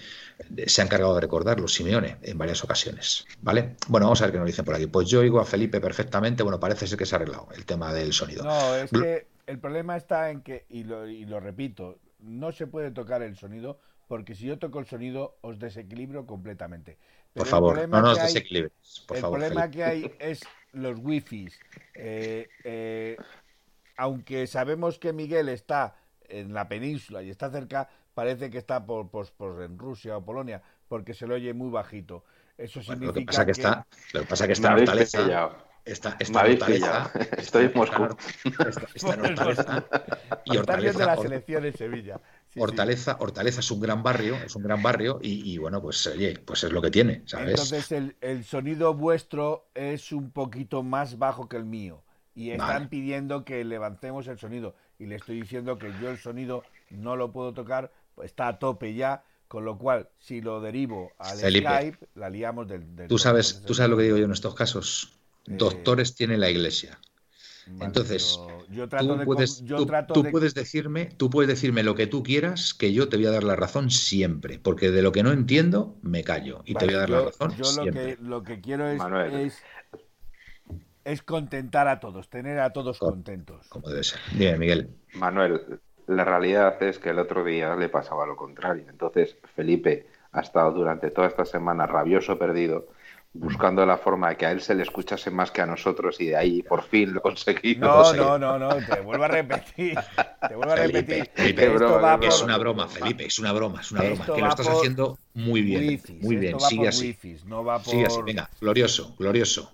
se ha encargado de recordarlo, Simeone, en varias ocasiones. ¿Vale? Bueno, vamos a ver qué nos dicen por aquí. Pues yo oigo a Felipe perfectamente, bueno, parece ser que se ha arreglado el tema del sonido. No, es que el problema está en que, y lo, y lo repito, no se puede tocar el sonido porque si yo toco el sonido os desequilibro completamente. por favor, no nos desequilibres. el problema que hay es los wifis. Eh, eh, aunque sabemos que Miguel está en la península y está cerca, parece que está por, por, en Rusia o Polonia, porque se lo oye muy bajito. Eso significa lo que pasa que, está, lo que pasa que está está, está Hortaleza, estoy en Moscú. Está, está en Hortaleza y Hortaleza de la selección en Hortaleza, Hortaleza es un gran barrio, es un gran barrio y, bueno, pues oye, pues es lo que tiene, ¿sabes? Entonces el, el sonido vuestro es un poquito más bajo que el mío y están pidiendo que levantemos el sonido y le estoy diciendo que yo el sonido no lo puedo tocar, pues está a tope ya, con lo cual si lo derivo al Skype la liamos del, Tú sabes, tú sabes lo que digo yo en estos casos. Eh, Doctores tiene la iglesia. Entonces, yo trato tú, puedes, tú, puedes decirme, tú puedes decirme lo que tú quieras, que yo te voy a dar la razón siempre, porque de lo que no entiendo me callo y te voy a dar la razón. Yo lo que, lo que quiero es, es, contentar a todos, tener a todos contentos. Como debe ser. Bien, Miguel. Manuel, la realidad es que el otro día le pasaba lo contrario. Entonces, Felipe ha estado durante toda esta semana rabioso, perdido buscando la forma de que a él se le escuchase más que a nosotros y de ahí por fin lo conseguimos. No, no, no, no, te vuelvo a repetir. Te vuelvo a repetir. es una broma, Felipe, es una broma, es una broma. Que lo estás haciendo muy bien. muy bien, sigue así. no va Sigue así, venga, glorioso, glorioso.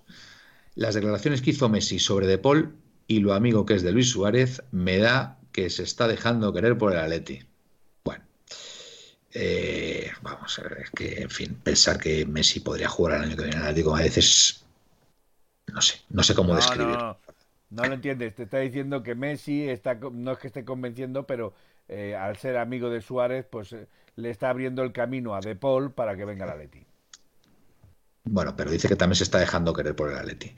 Las declaraciones que hizo Messi sobre De Paul y lo amigo que es de Luis Suárez me da que se está dejando querer por el Atleti. Eh, vamos a ver, es que, en fin, pensar que Messi podría jugar al año que viene en Atlético a veces no sé, no sé cómo describir. No, no, lo entiendes, te está diciendo que Messi está, no es que esté convenciendo, pero eh, al ser amigo de Suárez, pues eh, le está abriendo el camino a De Paul para que venga el Atleti. Bueno, pero dice que también se está dejando querer por el Atleti.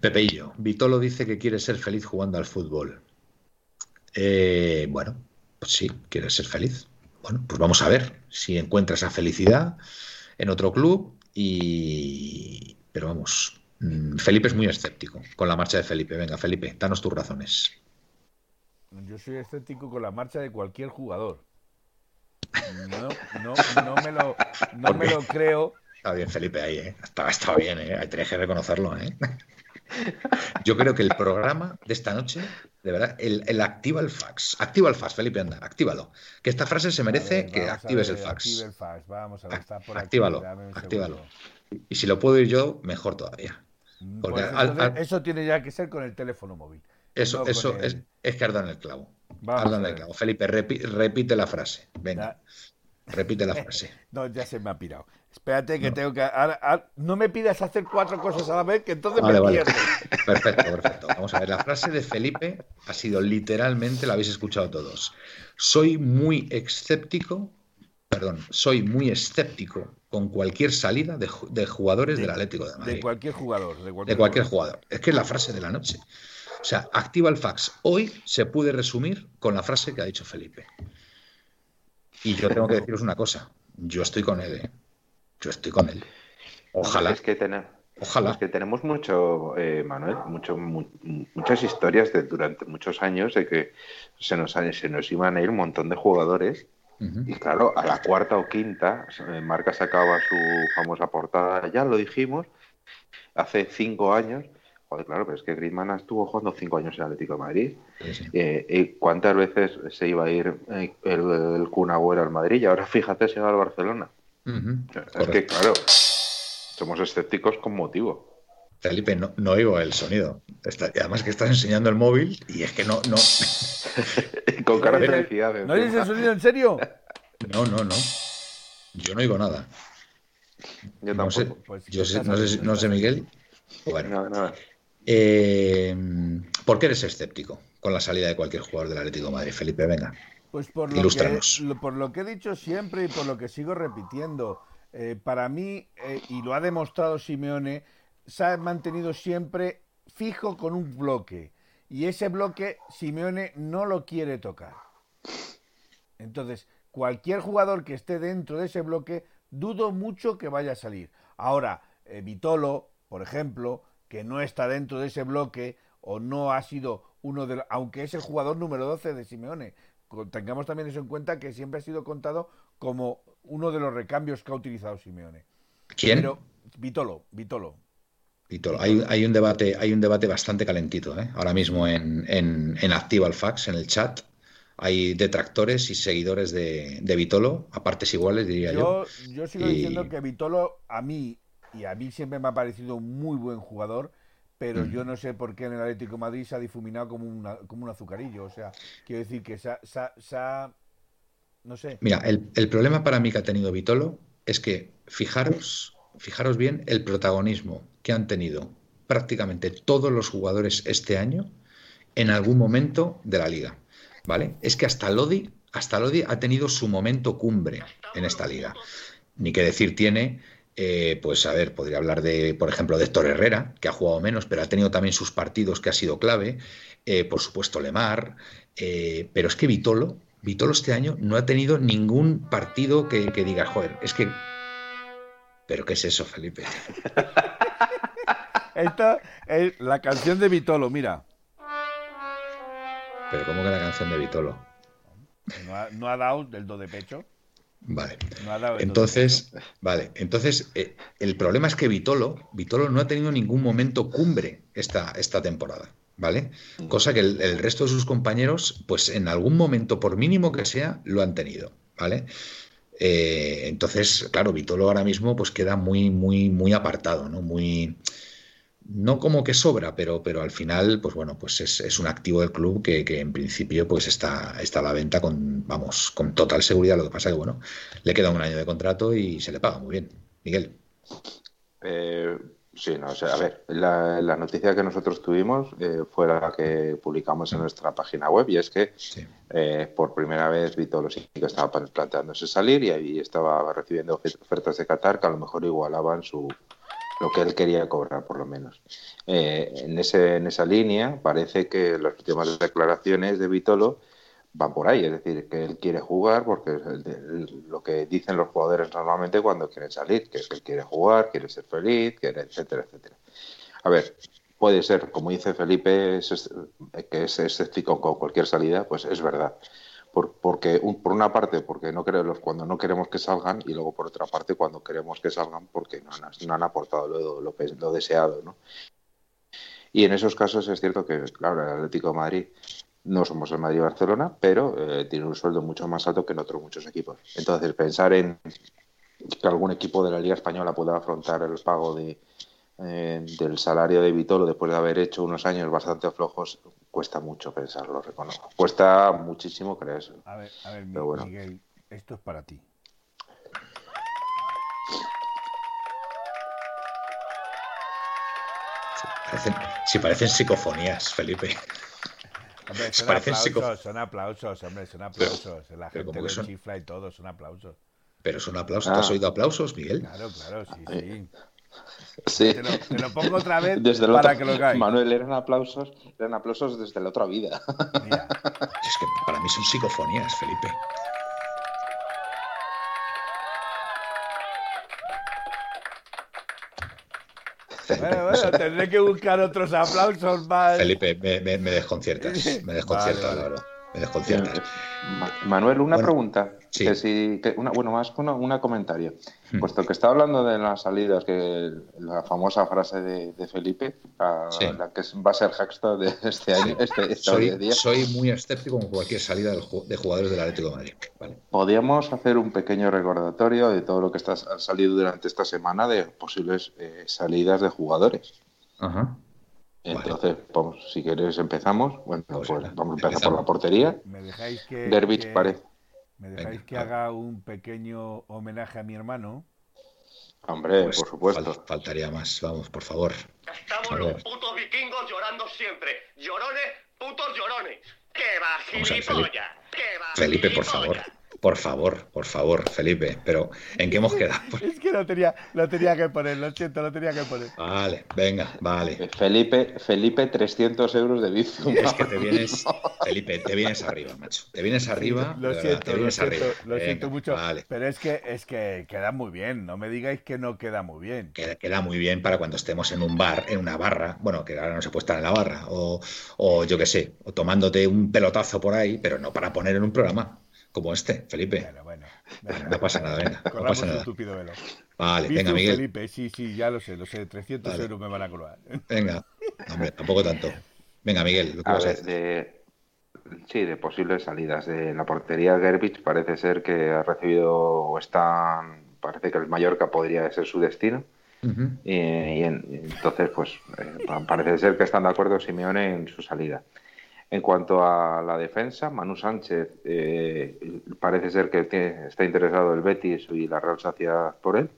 Pepeillo, Vitolo dice que quiere ser feliz jugando al fútbol. bueno, pues sí, quiere ser feliz. Bueno, pues vamos a ver si encuentra esa felicidad en otro club y... Pero vamos, mm, Felipe es muy escéptico con la marcha de Felipe. Venga, Felipe, danos tus razones. Yo soy escéptico con la marcha de cualquier jugador. No, no, no me, lo, no me lo creo. Está bien, Felipe, ahí, ¿eh? Está, bien, ¿eh? Hay que reconocerlo, ¿eh? Yo creo que el programa de esta noche, de verdad, el, activa el fax. Activa el fax, Felipe, anda, actívalo. Que esta frase se merece que actives el fax. Vamos a ver, está por actívalo, actívalo. Y si lo puedo ir yo, mejor todavía. Mm, Porque pues eso tiene ya que ser con el teléfono móvil. Eso, eso es, es que ardan el clavo. Ardan el clavo. Felipe, repite la frase. Venga. Repite la frase. no, ya se me ha pirado. Espérate que tengo que... no me pidas hacer cuatro cosas a la vez, que entonces me pierdo. Perfecto, perfecto. Vamos a ver, la frase de Felipe ha sido literalmente, la habéis escuchado todos. Soy muy escéptico, perdón, soy muy escéptico con cualquier salida de, jugadores del Atlético de Madrid. De cualquier jugador. De cualquier, jugador. Es que es la frase de la noche. O sea, activa el fax. Hoy se puede resumir con la frase que ha dicho Felipe. Y yo tengo que deciros una cosa. Yo estoy con él, ¿eh? Yo estoy con él. Ojalá. Es que, Ojalá. Es que tenemos mucho, eh, Manuel, mucho, muchas historias de durante muchos años de que se nos, se nos iban a ir un montón de jugadores. Y claro, a la cuarta o quinta, eh, Marca sacaba su famosa portada, ya lo dijimos, hace cinco años. Joder, claro, pero es que Griezmann estuvo jugando cinco años en Atlético de Madrid. Eh, ¿Y cuántas veces se iba a ir el, el Kun al Madrid? Y ahora fíjate, se va al Barcelona. Es que, claro, somos escépticos con motivo. Felipe, no, no oigo el sonido. además que estás enseñando el móvil y es que no... no... con cara de felicidad. ¿No oyes el sonido en serio? No, no, no. Yo no oigo nada. Yo tampoco. No sé, pues, yo no, sé, Miguel. Bueno. Eh, ¿Por qué eres escéptico con la salida de cualquier jugador del Atlético de Madrid, Felipe? Venga. Pues por lo, que, por lo que he dicho siempre y por lo que sigo repitiendo, eh, para mí, eh, y lo ha demostrado Simeone, se ha mantenido siempre fijo con un bloque. Y ese bloque Simeone no lo quiere tocar. Entonces, cualquier jugador que esté dentro de ese bloque, dudo mucho que vaya a salir. Ahora, eh, Vitolo, por ejemplo, que no está dentro de ese bloque o no ha sido uno de los, aunque es el jugador número 12 de Simeone, tengamos también eso en cuenta que siempre ha sido contado como uno de los recambios que ha utilizado Simeone. ¿Quién? Pero, Vitolo, Vitolo. Vitolo. Hay, un debate, hay un debate bastante calentito ¿eh? ahora mismo en, en, en Activa Fax, en el chat. hay detractores y seguidores de, de Vitolo, a partes iguales, diría yo. Yo, sigo diciendo que Vitolo, a mí, y a mí siempre me ha parecido un muy buen jugador, pero mm. yo no sé por qué en el Atlético de Madrid se ha difuminado como, como un azucarillo. O sea, quiero decir que se ha. no sé. Mira, el, el, problema para mí que ha tenido Vitolo es que, fijaros, fijaros bien el protagonismo que han tenido prácticamente todos los jugadores este año en algún momento de la liga. ¿vale? Es que hasta Lodi, hasta Lodi ha tenido su momento cumbre en esta liga. Ni que decir tiene, eh, pues a ver, podría hablar de, por ejemplo, de Héctor Herrera, que ha jugado menos, pero ha tenido también sus partidos que ha sido clave. Eh, por supuesto, Lemar. Eh, pero es que Vitolo, Vitolo este año no ha tenido ningún partido que, que diga, joder, es que. ¿Pero qué es eso, Felipe? Esta es la canción de Vitolo, mira. Pero ¿cómo que la canción de Vitolo? ¿No ha, dado del do de pecho? Vale. entonces, vale. Entonces, eh, el problema es que Vitolo, Vitolo no ha tenido ningún momento cumbre esta, esta temporada. ¿Vale? Cosa que el, resto de sus compañeros, pues en algún momento, por mínimo que sea, lo han tenido. ¿Vale? Eh, entonces, claro, Vitolo ahora mismo pues queda muy, muy, muy apartado, ¿no? Muy, no como que sobra, pero, pero al final, pues bueno, pues es, un activo del club que, en principio pues está, está a la venta con, vamos, con total seguridad. Lo que pasa que, bueno, le queda un año de contrato y se le paga muy bien. Miguel. Eh, sí, no, o sea, a ver, la, noticia que nosotros tuvimos eh, fue la que publicamos en nuestra página web y es que eh, por primera vez sí que estaba planteándose salir y ahí estaba recibiendo ofertas de Qatar que a lo mejor igualaban su, lo que él quería cobrar, por lo menos. Eh, en, ese, en esa línea parece que las últimas declaraciones de Vitolo van por ahí, es decir, que él quiere jugar porque es lo que dicen los jugadores normalmente cuando quieren salir, que es que él quiere jugar, quiere ser feliz, quiere, etcétera, etcétera. A ver, puede ser, como dice Felipe, que es escéptico con cualquier salida, pues es verdad por, porque por una parte porque no queremos cuando no queremos que salgan y luego por otra parte cuando queremos que salgan porque no han, no han aportado lo, lo, lo, deseado ¿no? y en esos casos es cierto que claro el Atlético de Madrid no somos el Madrid Barcelona pero eh, tiene un sueldo mucho más alto que en otros muchos equipos entonces pensar en que algún equipo de la Liga Española pueda afrontar el pago de eh, del salario de Vitolo después de haber hecho unos años bastante flojos, cuesta mucho pensarlo, reconozco. Cuesta muchísimo creerse. A ver, a ver Miguel, esto es para ti. si parecen psicofonías, Felipe. Hombre, son, aplausos, son aplausos, hombre, son aplausos. La gente son... chifla y todo, son aplausos. Pero son aplausos. ¿Te has ah. oído aplausos, Miguel? Claro, claro, sí, sí. Sí. Te lo, pongo otra vez desde para que lo caiga. Manuel, eran aplausos, eran aplausos desde la otra vida. Es que para mí son psicofonías, Felipe. Bueno, bueno, tendré que buscar otros aplausos más. Felipe, me, me, me desconciertas. Me desconciertas, vale, vale. Me desconciertas. Manuel, una pregunta. Que si, una, bueno, más una, una comentario. Hmm. Puesto que está hablando de las salidas, que la famosa frase de, Felipe, la que va a ser Hackstad de este año, este, este soy, día. soy muy escéptico con cualquier salida de jugadores del Atlético de Madrid. Podríamos hacer un pequeño recordatorio de todo lo que está, ha salido durante esta semana de posibles eh, salidas de jugadores. Ajá. Entonces, si queréis empezamos. Bueno, pues, pues vamos a empezar por la portería. ¿Me dejáis que, parece. ¿Me dejáis que haga un pequeño homenaje a mi hermano? Hombre, pues por supuesto. faltaría más, vamos, por favor. Estamos los putos vikingos llorando siempre. Llorones, putos llorones. ¡Qué va, gilipollas! ¡Qué va, Felipe, por favor. Por favor, por favor, Felipe. Pero, ¿en qué hemos quedado? es que lo tenía, lo tenía que poner, lo siento, lo tenía que poner. Vale, venga, vale. Eh, Felipe, Felipe 300 euros de Bizum. Es que te vienes, Felipe, te vienes arriba, macho. Te vienes arriba. Lo siento, lo siento, lo siento mucho. Pero es que, es que queda muy bien. No me digáis que no queda muy bien. Queda, queda, muy bien para cuando estemos en un bar, en una barra. Bueno, que ahora no se puede estar en la barra. O, o yo qué sé, o tomándote un pelotazo por ahí, pero no para poner en un programa como este, Felipe. Bueno, bueno. No pasa nada, venga. No pasa nada. estúpido velo. Vale, venga, Miguel. Felipe, sí, sí, ya lo sé, lo sé. 300 euros me van a colar. Venga, hombre, tampoco tanto. Venga, Miguel, lo que a vas a decir. sí, de posibles salidas. De la portería Gerbich parece ser que ha recibido o están, parece que el Mallorca podría ser su destino. y, entonces, pues eh, parece ser que están de acuerdo Simeone en su salida. En cuanto a la defensa, Manu Sánchez eh, parece ser que está interesado el Betis y la Real Sociedad por él.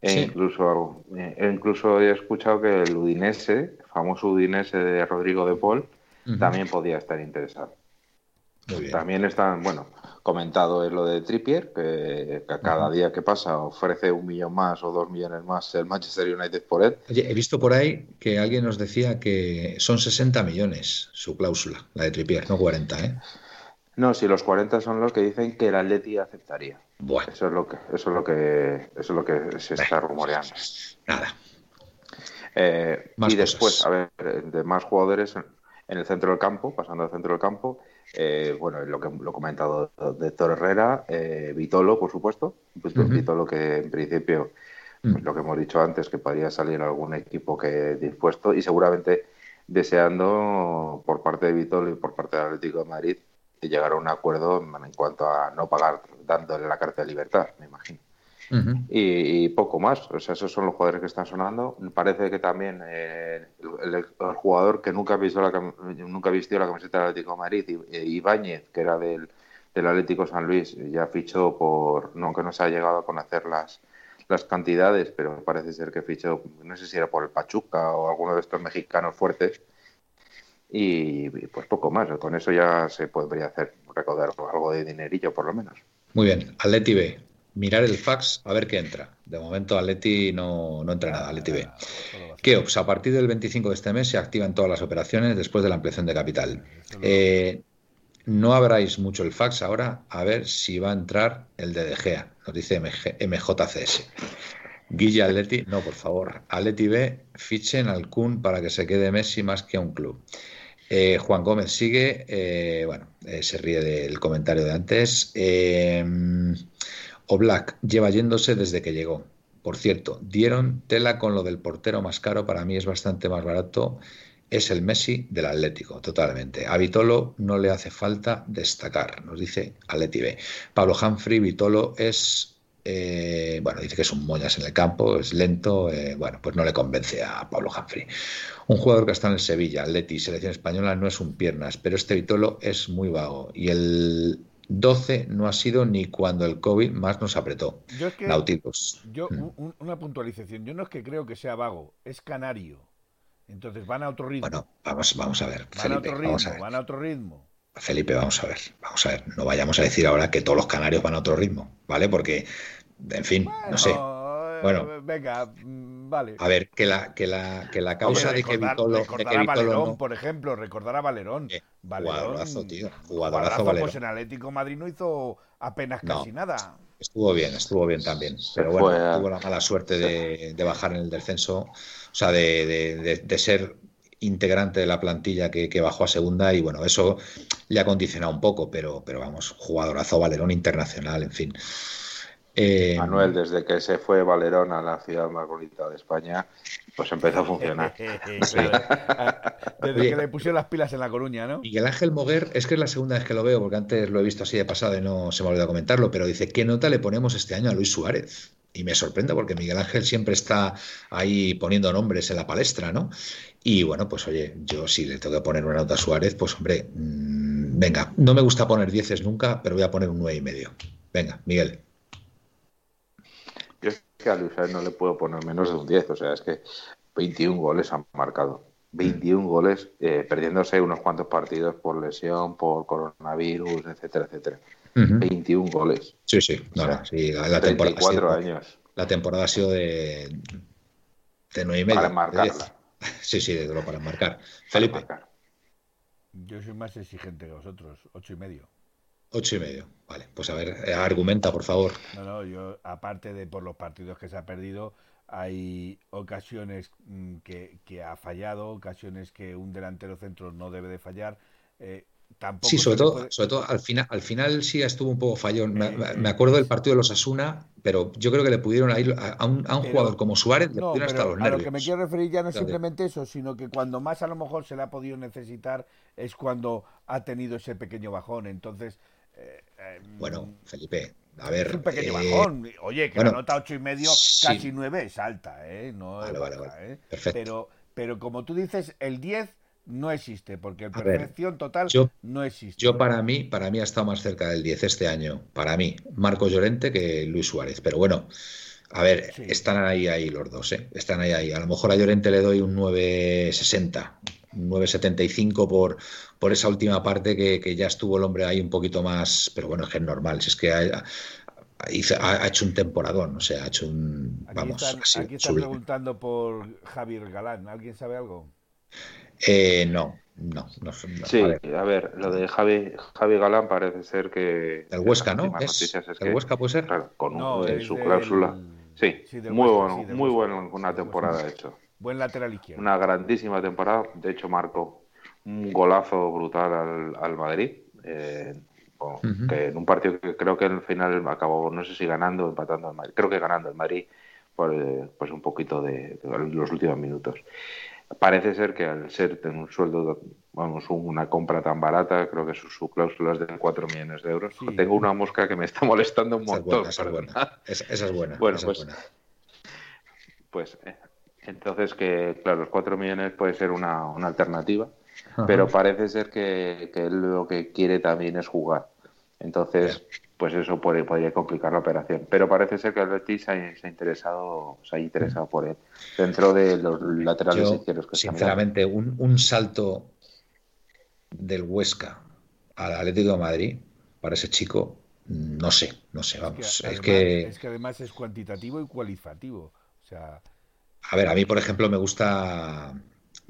E incluso, eh, incluso he escuchado que el Udinese, famoso Udinese de Rodrigo de Paul, también podía estar interesado. También están, bueno, comentado es lo de Trippier, que, cada día que pasa ofrece un millón más o dos millones más el Manchester United por él. Oye, he visto por ahí que alguien nos decía que son 60 millones su cláusula, la de Trippier, no 40, ¿eh? No, si los 40 son los que dicen que el Atleti aceptaría. Bueno. Eso es lo que, eso es lo que, eso es lo que se está rumoreando. Nada. Eh, y después, a ver, de más jugadores en el centro del campo, pasando al centro del campo, eh, bueno, lo que lo comentado de Thor Herrera, eh, Vitolo, por supuesto, Vitolo que en principio, mm. pues lo que hemos dicho antes, que podría salir algún equipo que dispuesto y seguramente deseando por parte de Vitolo y por parte del Atlético de Madrid llegar a un acuerdo en cuanto a no pagar dándole la carta de libertad, me imagino y, poco más. O sea, esos son los jugadores que están sonando. Parece que también eh, el, jugador que nunca ha visto la, nunca vistió la camiseta del Atlético de Madrid, eh, Ibáñez, que era del, del Atlético San Luis, ya fichó por, no que no se ha llegado a conocer las, las cantidades, pero parece ser que fichó, no sé si era por el Pachuca o alguno de estos mexicanos fuertes. Y pues poco más, con eso ya se podría hacer recaudar algo de dinerillo por lo menos. Muy bien, Atleti B mirar el fax a ver qué entra. De momento Atleti no, no entra nada, Atleti B. Keops, a partir del 25 de este mes se activan todas las operaciones después de la ampliación de capital. Eh, no abráis mucho el fax ahora a ver si va a entrar el de De Gea, nos dice MJCS. Guilla Atleti, no, por favor. Atleti B, fichen al Kun para que se quede Messi más que a un club. Eh, Juan Gómez sigue, eh, bueno, se ríe del comentario de antes. O Black lleva yéndose desde que llegó. Por cierto, dieron tela con lo del portero más caro, para mí es bastante más barato. Es el Messi del Atlético, totalmente. A Vitolo no le hace falta destacar, nos dice Atleti B. Pablo Humphrey, Vitolo es eh, bueno, dice que es un mollas en el campo, es lento, eh, bueno, pues no le convence a Pablo Humphrey. Un jugador que está en el Sevilla, Atleti, selección española, no es un piernas, pero este Vitolo es muy vago y el 12 no ha sido ni cuando el COVID más nos apretó. Yo Yo, mm. una puntualización. Yo no es que creo que sea vago, es canario. Entonces van a otro ritmo. Bueno, vamos, vamos a ver. Van a otro ritmo, van a otro ritmo. Felipe, vamos a ver, vamos a ver. No vayamos a decir ahora que todos los canarios van a otro ritmo, ¿vale? Porque, en fin, no sé. Bueno, venga, mm, vale. A ver, que la, que la, que la causa de que Vitolo. Recordar a Valerón, por ejemplo, recordar a Valerón. Eh, jugadorazo, tío. Jugadorazo, Valerón. Pues en Atlético Madrid no hizo apenas casi nada. Estuvo bien, estuvo bien también. Pero bueno, tuvo la mala suerte de, de, bajar en el descenso. O sea, de, de, de ser integrante de la plantilla que, que, bajó a segunda y bueno, eso le ha condicionado un poco, pero, pero vamos, jugadorazo Valerón internacional, en fin. Eh, Manuel, desde que se fue Valerón a la ciudad más bonita de España, pues empezó a funcionar. desde que le pusieron las pilas en La Coruña, ¿no? Miguel Ángel Moguer, es que es la segunda vez que lo veo, porque antes lo he visto así de pasado y no se me ha olvidado comentarlo, pero dice, ¿qué nota le ponemos este año a Luis Suárez? Y me sorprende porque Miguel Ángel siempre está ahí poniendo nombres en la palestra, ¿no? Y bueno, pues oye, yo si le tengo que poner una nota a Suárez, pues hombre, mmm, venga, no me gusta poner dieces nunca, pero voy a poner un nueve y medio. Venga, Miguel que a Luis no le puedo poner menos de un 10. O sea, es que 21 goles han marcado. 21 goles, eh, perdiéndose unos cuantos partidos por lesión, por coronavirus, etcétera, etcétera. 21 goles. Sí, sí, la, temporada. años. La temporada ha sido de, de 9 y medio. Para marcarla. Sí, sí, de lo para marcar. Felipe. Yo soy más exigente que vosotros, ocho y medio. Ocho y medio. Vale, pues a ver, eh, argumenta, por favor. No, no, yo, aparte de por los partidos que se ha perdido, hay ocasiones mm, que, que ha fallado, ocasiones que un delantero centro no debe de fallar. Eh, sí, sobre todo, sobre todo al final, al final sí estuvo un poco fallón. Me, eh, acuerdo del partido de los Asuna, pero yo creo que le pudieron ir a un, a un jugador como Suárez, le pudieron hasta los nervios. A lo que me quiero referir ya no es simplemente eso, sino que cuando más a lo mejor se le ha podido necesitar es cuando ha tenido ese pequeño bajón. Entonces. Eh, bueno, Felipe, a ver. Es un pequeño eh, bajón. Oye, que la nota ocho y medio, casi nueve es alta, ¿eh? No es vale, ¿eh? Perfecto. Pero, pero como tú dices, el 10 no existe, porque en perfección total no existe. Yo para mí, para mí ha estado más cerca del 10 este año, para mí, Marco Llorente que Luis Suárez. Pero bueno, a ver, están ahí ahí los dos, ¿eh? Están ahí ahí. A lo mejor a Llorente le doy un 9.60, un 9.75 por, por esa última parte que, ya estuvo el hombre ahí un poquito más, pero bueno, es que es normal, si es que ha, ha, hecho un temporadón, o sea, ha hecho un... vamos, aquí están preguntando por Javier Galán, ¿alguien sabe algo? Eh, no, no, no, Sí, a ver. lo de Javi, Javi Galán parece ser que. El Huesca, ¿no? ¿Es, ¿El Huesca puede ser? Claro, con su cláusula. Sí, muy bueno, muy bueno una temporada hecho. Buen lateral izquierdo. Una grandísima temporada. De hecho, marcó un golazo brutal al, al Madrid. Eh, que en un partido que creo que al final acabó, no sé si ganando o empatando el Madrid. Creo que ganando el Madrid por eh, pues un poquito de, de los últimos minutos. Parece ser que al ser tener un sueldo, vamos, una compra tan barata, creo que su, cláusula es de 4 millones de euros. Tengo una mosca que me está molestando un montón. Esa es buena. Esa, es buena. Bueno, pues, pues eh, entonces que, claro, los 4 millones puede ser una, una alternativa, pero parece ser que, que, él lo que quiere también es jugar. Entonces, pues eso podría complicar la operación. Pero parece ser que el Betis se ha, interesado, se ha interesado por él dentro de los laterales izquierdos que Sinceramente, un, un, salto del Huesca al Atlético de Madrid para ese chico, no sé, no sé, vamos. Es que, es que, además es cuantitativo y cualitativo. O sea... A ver, a mí, por ejemplo, me gusta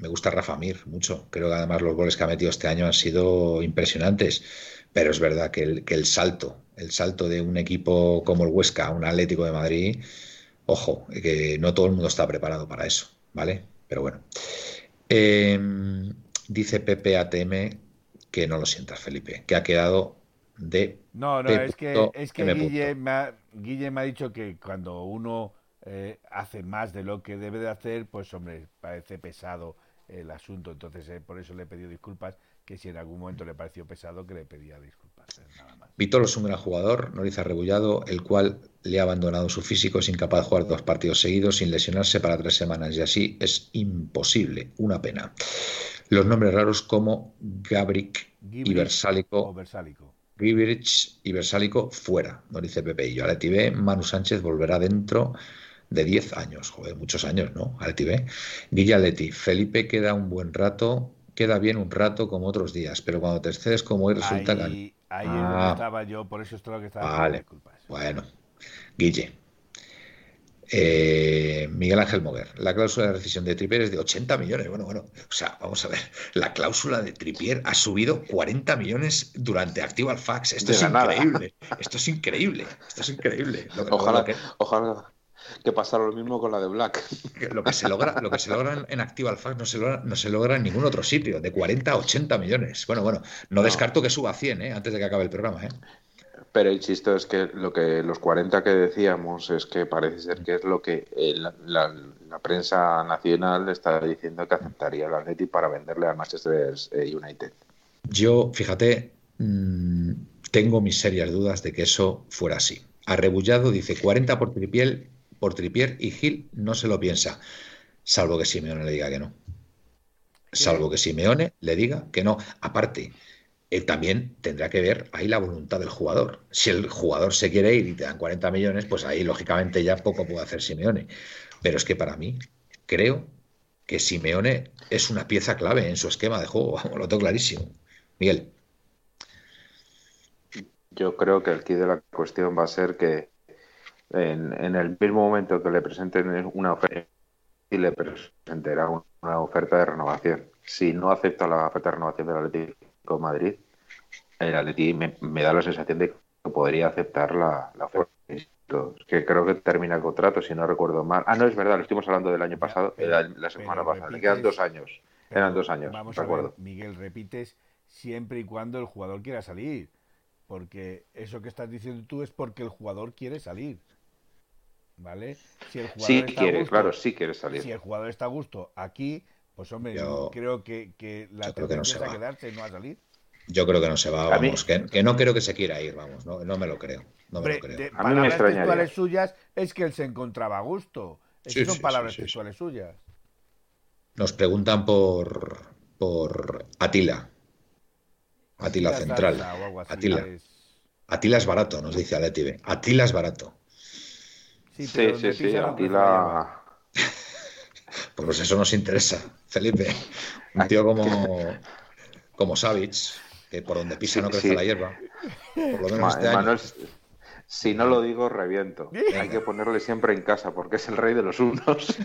me gusta Rafa Mir mucho. Creo que además los goles que ha metido este año han sido impresionantes. Pero es verdad que el, que el salto, el salto de un equipo como el Huesca a un Atlético de Madrid, ojo, que no todo el mundo está preparado para eso, ¿vale? Pero bueno. Em, dice Pepe ATM que no lo sientas, Felipe, que ha quedado de. No, no, es que, es que Guille, me ha, Guille, me ha, dicho que cuando uno eh, hace más de lo que debe de hacer, pues hombre, parece pesado el asunto. Entonces, eh, por eso le he pedido disculpas que si en algún momento le pareció pesado, que le pedía disculpas. Nada más. Vitolo es un gran jugador, Noriza Rebullado, el cual le ha abandonado su físico, es incapaz de jugar dos partidos seguidos sin lesionarse para tres semanas y así es imposible, una pena. Los nombres raros como Gabric y Versálico. Gibrich y Versálico fuera, no dice Pepe y yo. Aleti B, Manu Sánchez volverá dentro de 10 años, joder, muchos años, ¿no? Aleti B. Guilla Leti, Felipe queda un buen rato queda bien un rato como otros días, pero cuando te excedes como hoy resulta ahí, Ahí ah, estaba yo, por eso es todo lo que estaba. Vale, bueno. Guille. Eh, Miguel Ángel Moguer, la cláusula de rescisión de Tripier es de 80 millones. Bueno, bueno, o sea, vamos a ver, la cláusula de Tripier ha subido 40 millones durante Activa Fax. Esto es increíble. Esto es increíble. Esto es increíble. ojalá, que... ojalá, que pasara lo mismo con la de Black. Lo que se logra, lo que se logra en Activa Alpha no se logra, no se logra en ningún otro sitio, de 40 a 80 millones. Bueno, bueno, no, descarto que suba a 100 ¿eh? antes de que acabe el programa. ¿eh? Pero el chiste es que lo que los 40 que decíamos es que parece ser que es lo que eh, la, prensa nacional está diciendo que aceptaría el Atleti para venderle al Manchester eh, United. Yo, fíjate, mm, tengo mis serias dudas de que eso fuera así. Arrebullado dice 40 por tripiel por Tripier y Gil no se lo piensa, salvo que Simeone le diga que no. Salvo que Simeone le diga que no. Aparte, él también tendrá que ver ahí la voluntad del jugador. Si el jugador se quiere ir y te dan 40 millones, pues ahí lógicamente ya poco puede hacer Simeone. Pero es que para mí, creo que Simeone es una pieza clave en su esquema de juego. lo tengo clarísimo. Miguel. Yo creo que el key de la cuestión va a ser que en, el mismo momento que le presenten una oferta y le presentará una oferta de renovación. Si no acepta la oferta de renovación del Atlético de Madrid, el Atlético me, da la sensación de que podría aceptar la, oferta. Que creo que termina el contrato, si no recuerdo mal. Ah, no, es verdad, lo estuvimos hablando del año pasado, la semana pasada. Le quedan dos años. Eran dos años, vamos A ver, Miguel, repites siempre y cuando el jugador quiera salir. Porque eso que estás diciendo tú es porque el jugador quiere salir. ¿Vale? Si el jugador sí quiere, claro, sí quiere salir. Si el jugador está a gusto aquí, pues hombre, yo, creo que, que la tendencia no a quedarse y no a salir. Yo creo que no se va, vamos, que, no creo que se quiera ir, vamos, no, no me lo creo. No me lo creo. a mí me suyas es que él se encontraba a gusto. Esas son palabras textuales suyas. Nos preguntan por, por Atila. Atila Central. Atila. Atila es barato, nos dice Aleti. Atila es barato. Sí, sí, sí, Atila. Pues eso nos interesa, Felipe. Un tío como, como Savic, que por donde pisa no crece la hierba. Por lo menos este año. Si no lo digo, reviento. Hay que ponerle siempre en casa porque es el rey de los unos.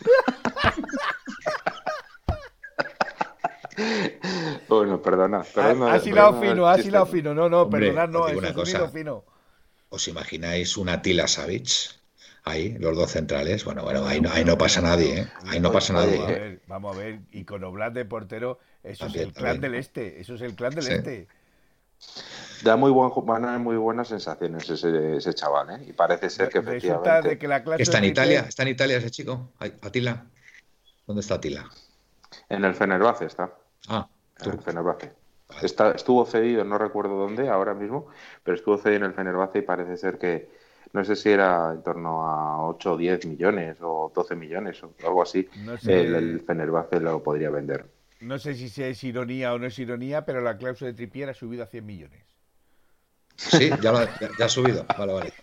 bueno, perdona. perdona ha hilado fino, ha hilado fino. No, no, perdonad, no, es cosa. fino. ¿Os imagináis una Tila Savic? Ahí, los dos centrales. Bueno, bueno, ahí no, ahí no pasa nadie, ¿eh? Ahí no pasa nadie. Vamos a ver, vamos a ver. De portero, eso es el clan del este. Eso es el clan del este. Da muy, buen, muy buenas sensaciones ese, ese chaval, ¿eh? Y parece ser que efectivamente... ¿Está en Italia? ¿Está en Italia ese chico? ¿Atila? ¿Dónde está Atila? En el Fenerbahce está. Ah, en el Fenerbahce. Está, estuvo cedido, no recuerdo dónde ahora mismo, pero estuvo cedido en el Fenerbahce y parece ser que, no sé si era en torno a 8 o 10 millones o 12 millones o algo así, el, el, Fenerbahce lo podría vender. No sé si es ironía o no es ironía, pero la cláusula de Trippier ha subido a 100 millones. Sí, ya, ha subido. Vale, vale.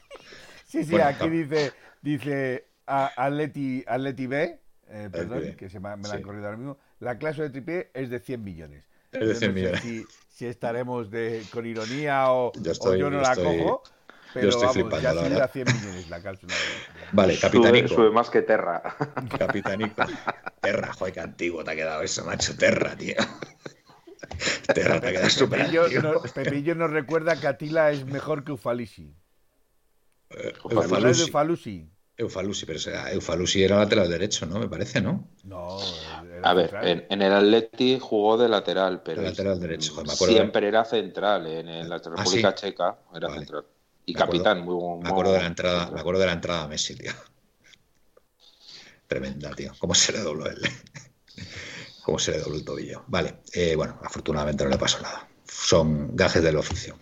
Sí, sí, aquí dice, dice Atleti, Atleti B, eh, perdón, que se me, me la han corrido ahora mismo, la cláusula de Trippier es de 100 millones. Es de 100 millones. Si, si, estaremos de, con ironía o yo, no la cojo, pero yo estoy vamos, flipando, ya la, la 100 millones la cláusula. Vale, Capitanico. Sube, más que Terra. Capitanico. Terra, joder, qué antiguo te ha quedado eso, macho. Terra, tío. Terra, te ha quedado súper antiguo. No, Pepillo nos recuerda que Atila es mejor que Ufalisi. Eh, Ufalusi. Ufalusi. Eufalusi, pero sea, Eufalusi era lateral derecho, ¿no? Me parece, ¿no? No. A ver, en, el Atleti jugó de lateral, pero. De lateral derecho, me acuerdo Siempre era central. En, la ah, República Checa era central. Y capitán, muy, Me acuerdo de la entrada, me acuerdo de la entrada a Messi, tío. Tremenda, tío. ¿Cómo se le dobló el. Cómo se le dobló el tobillo. Vale, eh, bueno, afortunadamente no le pasó nada. Son gajes del oficio.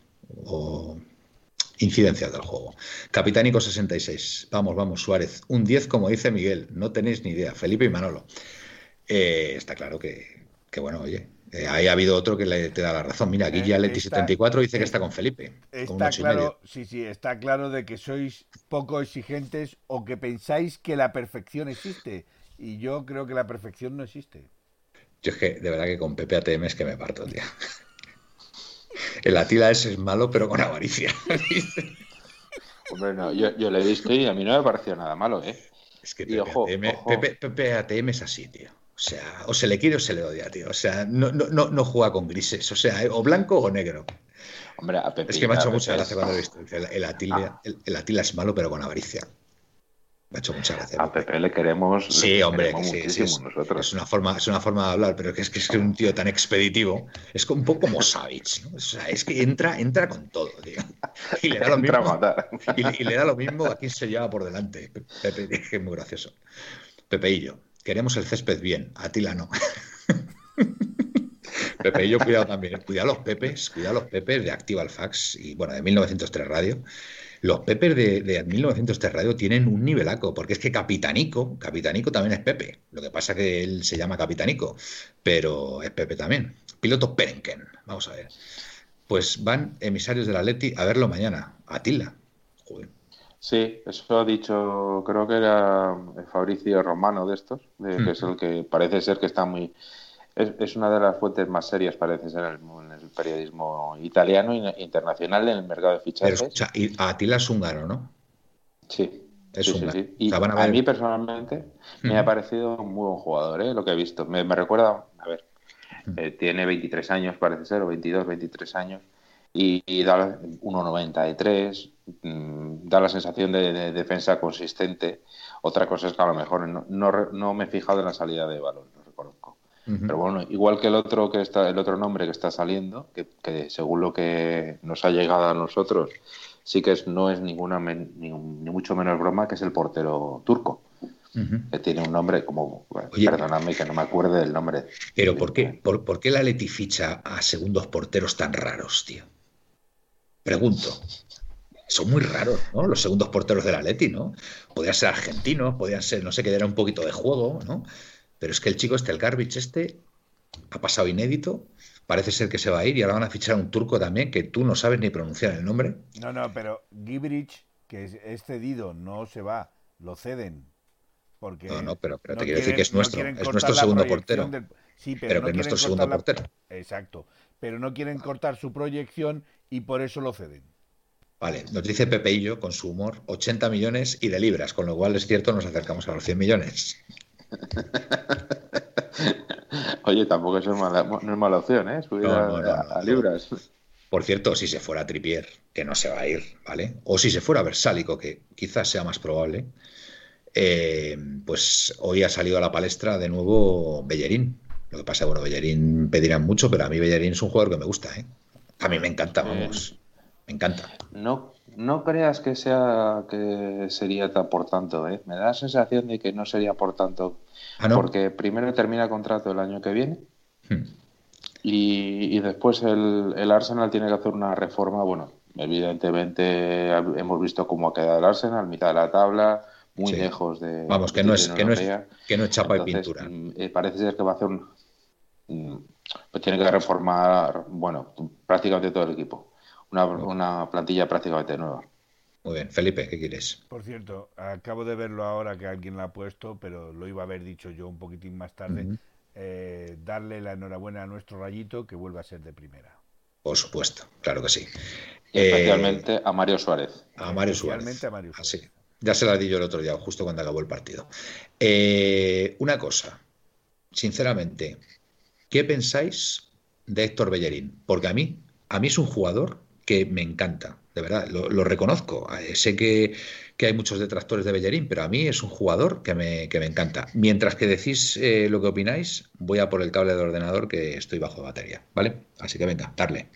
O incidencias del juego. Capitánico 66. Vamos, vamos, Suárez. Un 10, como dice Miguel. No tenéis ni idea. Felipe y Manolo. Eh, está claro que, que bueno, oye, eh, ahí ha habido otro que le, te da la razón. Mira, aquí ya Leti 74 dice que está con Felipe. Está claro, sí, sí, está claro de que sois poco exigentes o que pensáis que la perfección existe. Y yo creo que la perfección no existe. Yo es que, de verdad que con Pepe ATM es que me parto, tío. El Atila ese es malo, pero con avaricia. Hombre, no, yo, yo, le he visto y a mí no me pareció nada malo, ¿eh? Es que Pepe, Pepe ATM es así, tío. O sea, o se le quiere o se le odia, tío. O sea, no, no, no, juega con grises. O sea, o blanco o negro. Hombre, a Pepe, es que me ha hecho mucha gracia cuando he visto. El, Atila, ah. el, Atila es malo, pero con avaricia. Me ha hecho mucha gracia. A Pepe le queremos. Sí, hombre, sí, sí, es, nosotros. Es una, forma, es una forma de hablar, pero que es que es un tío tan expeditivo. Es un poco como Savage, ¿no? O sea, es que entra, entra con todo, tío. Y le da lo mismo. Y, y, le da lo mismo a quien se lleva por delante. Pepe, es muy gracioso. Pepeillo. Queremos el césped bien, Atila no. Pepe y yo cuidado también. Cuidado los pepes, cuidado los pepes de Activa Fax y bueno, de 1903 Radio. Los pepes de, de 1903 Radio tienen un nivelaco, porque es que Capitanico, Capitanico también es Pepe. Lo que pasa que él se llama Capitanico, pero es Pepe también. Piloto Perenken, vamos a ver. Pues van emisarios de la Leti a verlo mañana. Atila. Joder. Sí, eso ha dicho, creo que era Fabricio Romano de estos, que es el que parece ser que está muy... Es, una de las fuentes más serias, parece ser, en el, periodismo italiano e internacional en el mercado de fichajes. Pero escucha, y Atila es húngaro, ¿no? Sí. Es sí, húngaro. Y a, mí personalmente me ha parecido un muy buen jugador, ¿eh? lo que he visto. Me, recuerda, a ver, eh, tiene 23 años, parece ser, o 22, 23 años y, da 1.93, mm, da la sensación de, defensa consistente. Otra cosa es que a lo mejor no, no, me he fijado en la salida de balón, lo reconozco. Pero bueno, igual que el otro que está, el otro nombre que está saliendo, que, según lo que nos ha llegado a nosotros, sí que es, no es ninguna ni, mucho menos broma, que es el portero turco. Que tiene un nombre como. perdóname que no me acuerde del nombre. Pero ¿por qué, por, ¿por qué la Leti ficha a segundos porteros tan raros, tío? Pregunto son muy raros, ¿no? Los segundos porteros del Atleti, ¿no? Podrían ser argentinos, podían ser, no sé, que diera un poquito de juego, ¿no? Pero es que el chico este, el Garbage este, ha pasado inédito, parece ser que se va a ir y ahora van a fichar a un turco también que tú no sabes ni pronunciar el nombre. No, no, pero Gibrich, que es cedido, no se va, lo ceden. Porque no, no, pero, te quiero decir que es nuestro, es nuestro segundo portero. Sí, pero, que es nuestro segundo portero. Exacto, pero no quieren cortar su proyección y por eso lo ceden. Vale, nos dice Pepeillo con su humor 80 millones y de libras, con lo cual es cierto, nos acercamos a los 100 millones. Oye, tampoco es mala, no es mala opción, ¿eh? Subir a, libras. Por cierto, si se fuera Tripier, que no se va a ir, ¿vale? O si se fuera Versálico, que quizás sea más probable, eh, pues hoy ha salido a la palestra de nuevo Bellerín. Lo que pasa, bueno, Bellerín pedirán mucho, pero a mí Bellerín es un jugador que me gusta, ¿eh? A mí me encanta, vamos. Me encanta. No, no creas que sea que sería por tanto, ¿eh? Me da la sensación de que no sería por tanto. ¿Ah, porque primero termina contrato el año que viene. Hmm. Y, después el, el, Arsenal tiene que hacer una reforma. Bueno, evidentemente hemos visto cómo ha quedado el Arsenal, mitad de la tabla, muy lejos de. Vamos, que no es, que no es, que no es chapa y pintura. Mm, eh, parece ser que va a hacer un. Pues tiene que reformar, bueno, prácticamente todo el equipo una, plantilla prácticamente nueva. Muy bien, Felipe, ¿qué quieres? Por cierto, acabo de verlo ahora que alguien lo ha puesto, pero lo iba a haber dicho yo un poquitín más tarde. Eh, darle la enhorabuena a nuestro rayito que vuelva a ser de primera. Por supuesto, claro que sí. especialmente eh, a Mario Suárez. A Mario Suárez. A Mario Suárez. Ya se la di yo el otro día, justo cuando acabó el partido. Eh, una cosa, sinceramente, ¿qué pensáis de Héctor Bellerín? Porque a mí, a mí es un jugador que me encanta, de verdad, lo, reconozco. Eh, sé que, hay muchos detractores de Bellerín, pero a mí es un jugador que me, que me encanta. Mientras que decís eh, lo que opináis, voy a por el cable del ordenador que estoy bajo batería, ¿vale? Así que venga, darle.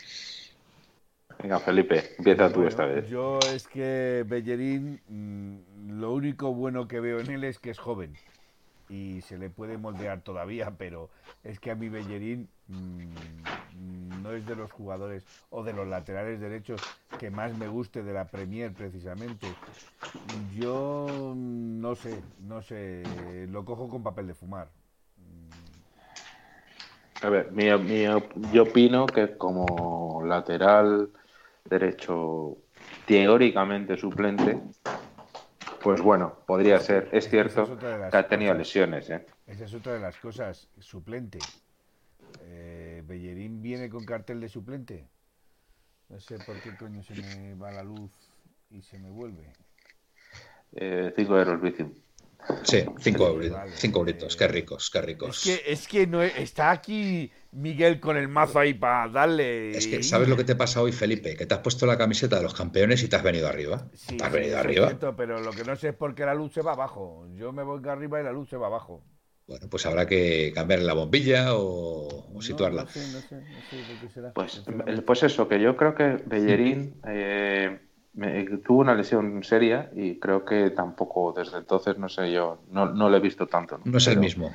Venga, Felipe, empieza tú esta vez. Yo es que Bellerín, mm, lo único bueno que veo en él es que es joven y se le puede moldear todavía, pero es que a mi Bellerín mm, no es de los jugadores o de los laterales derechos que más me guste de la Premier precisamente. Yo no sé, no sé, lo cojo con papel de fumar. A ver, yo opino que como lateral derecho teóricamente suplente, pues bueno, podría ser. Es cierto que ha tenido lesiones. ¿eh? Esa es otra de las cosas. Suplente. Eh, ¿Bellerín viene con cartel de suplente? No sé por qué coño se me va la luz y se me vuelve. Eh, cinco euros, bici. Sí, cinco, euros, cinco euritos, qué ricos, qué ricos. Es que, es que no está aquí Miguel con el mazo ahí para darle. Es que, ¿sabes lo que te pasa hoy, Felipe? Que te has puesto la camiseta de los campeones y te has venido arriba. Sí, has venido arriba. pero lo que no sé es por qué la luz se va abajo. Yo me voy arriba y la luz se va abajo. Bueno, pues habrá que cambiar la bombilla o, situarla. No sé, no sé, no sé qué será. Pues, pues eso, que yo creo que Bellerín eh, tuvo una lesión seria y creo que tampoco desde entonces, no sé yo, no, no lo he visto tanto. No, es el mismo.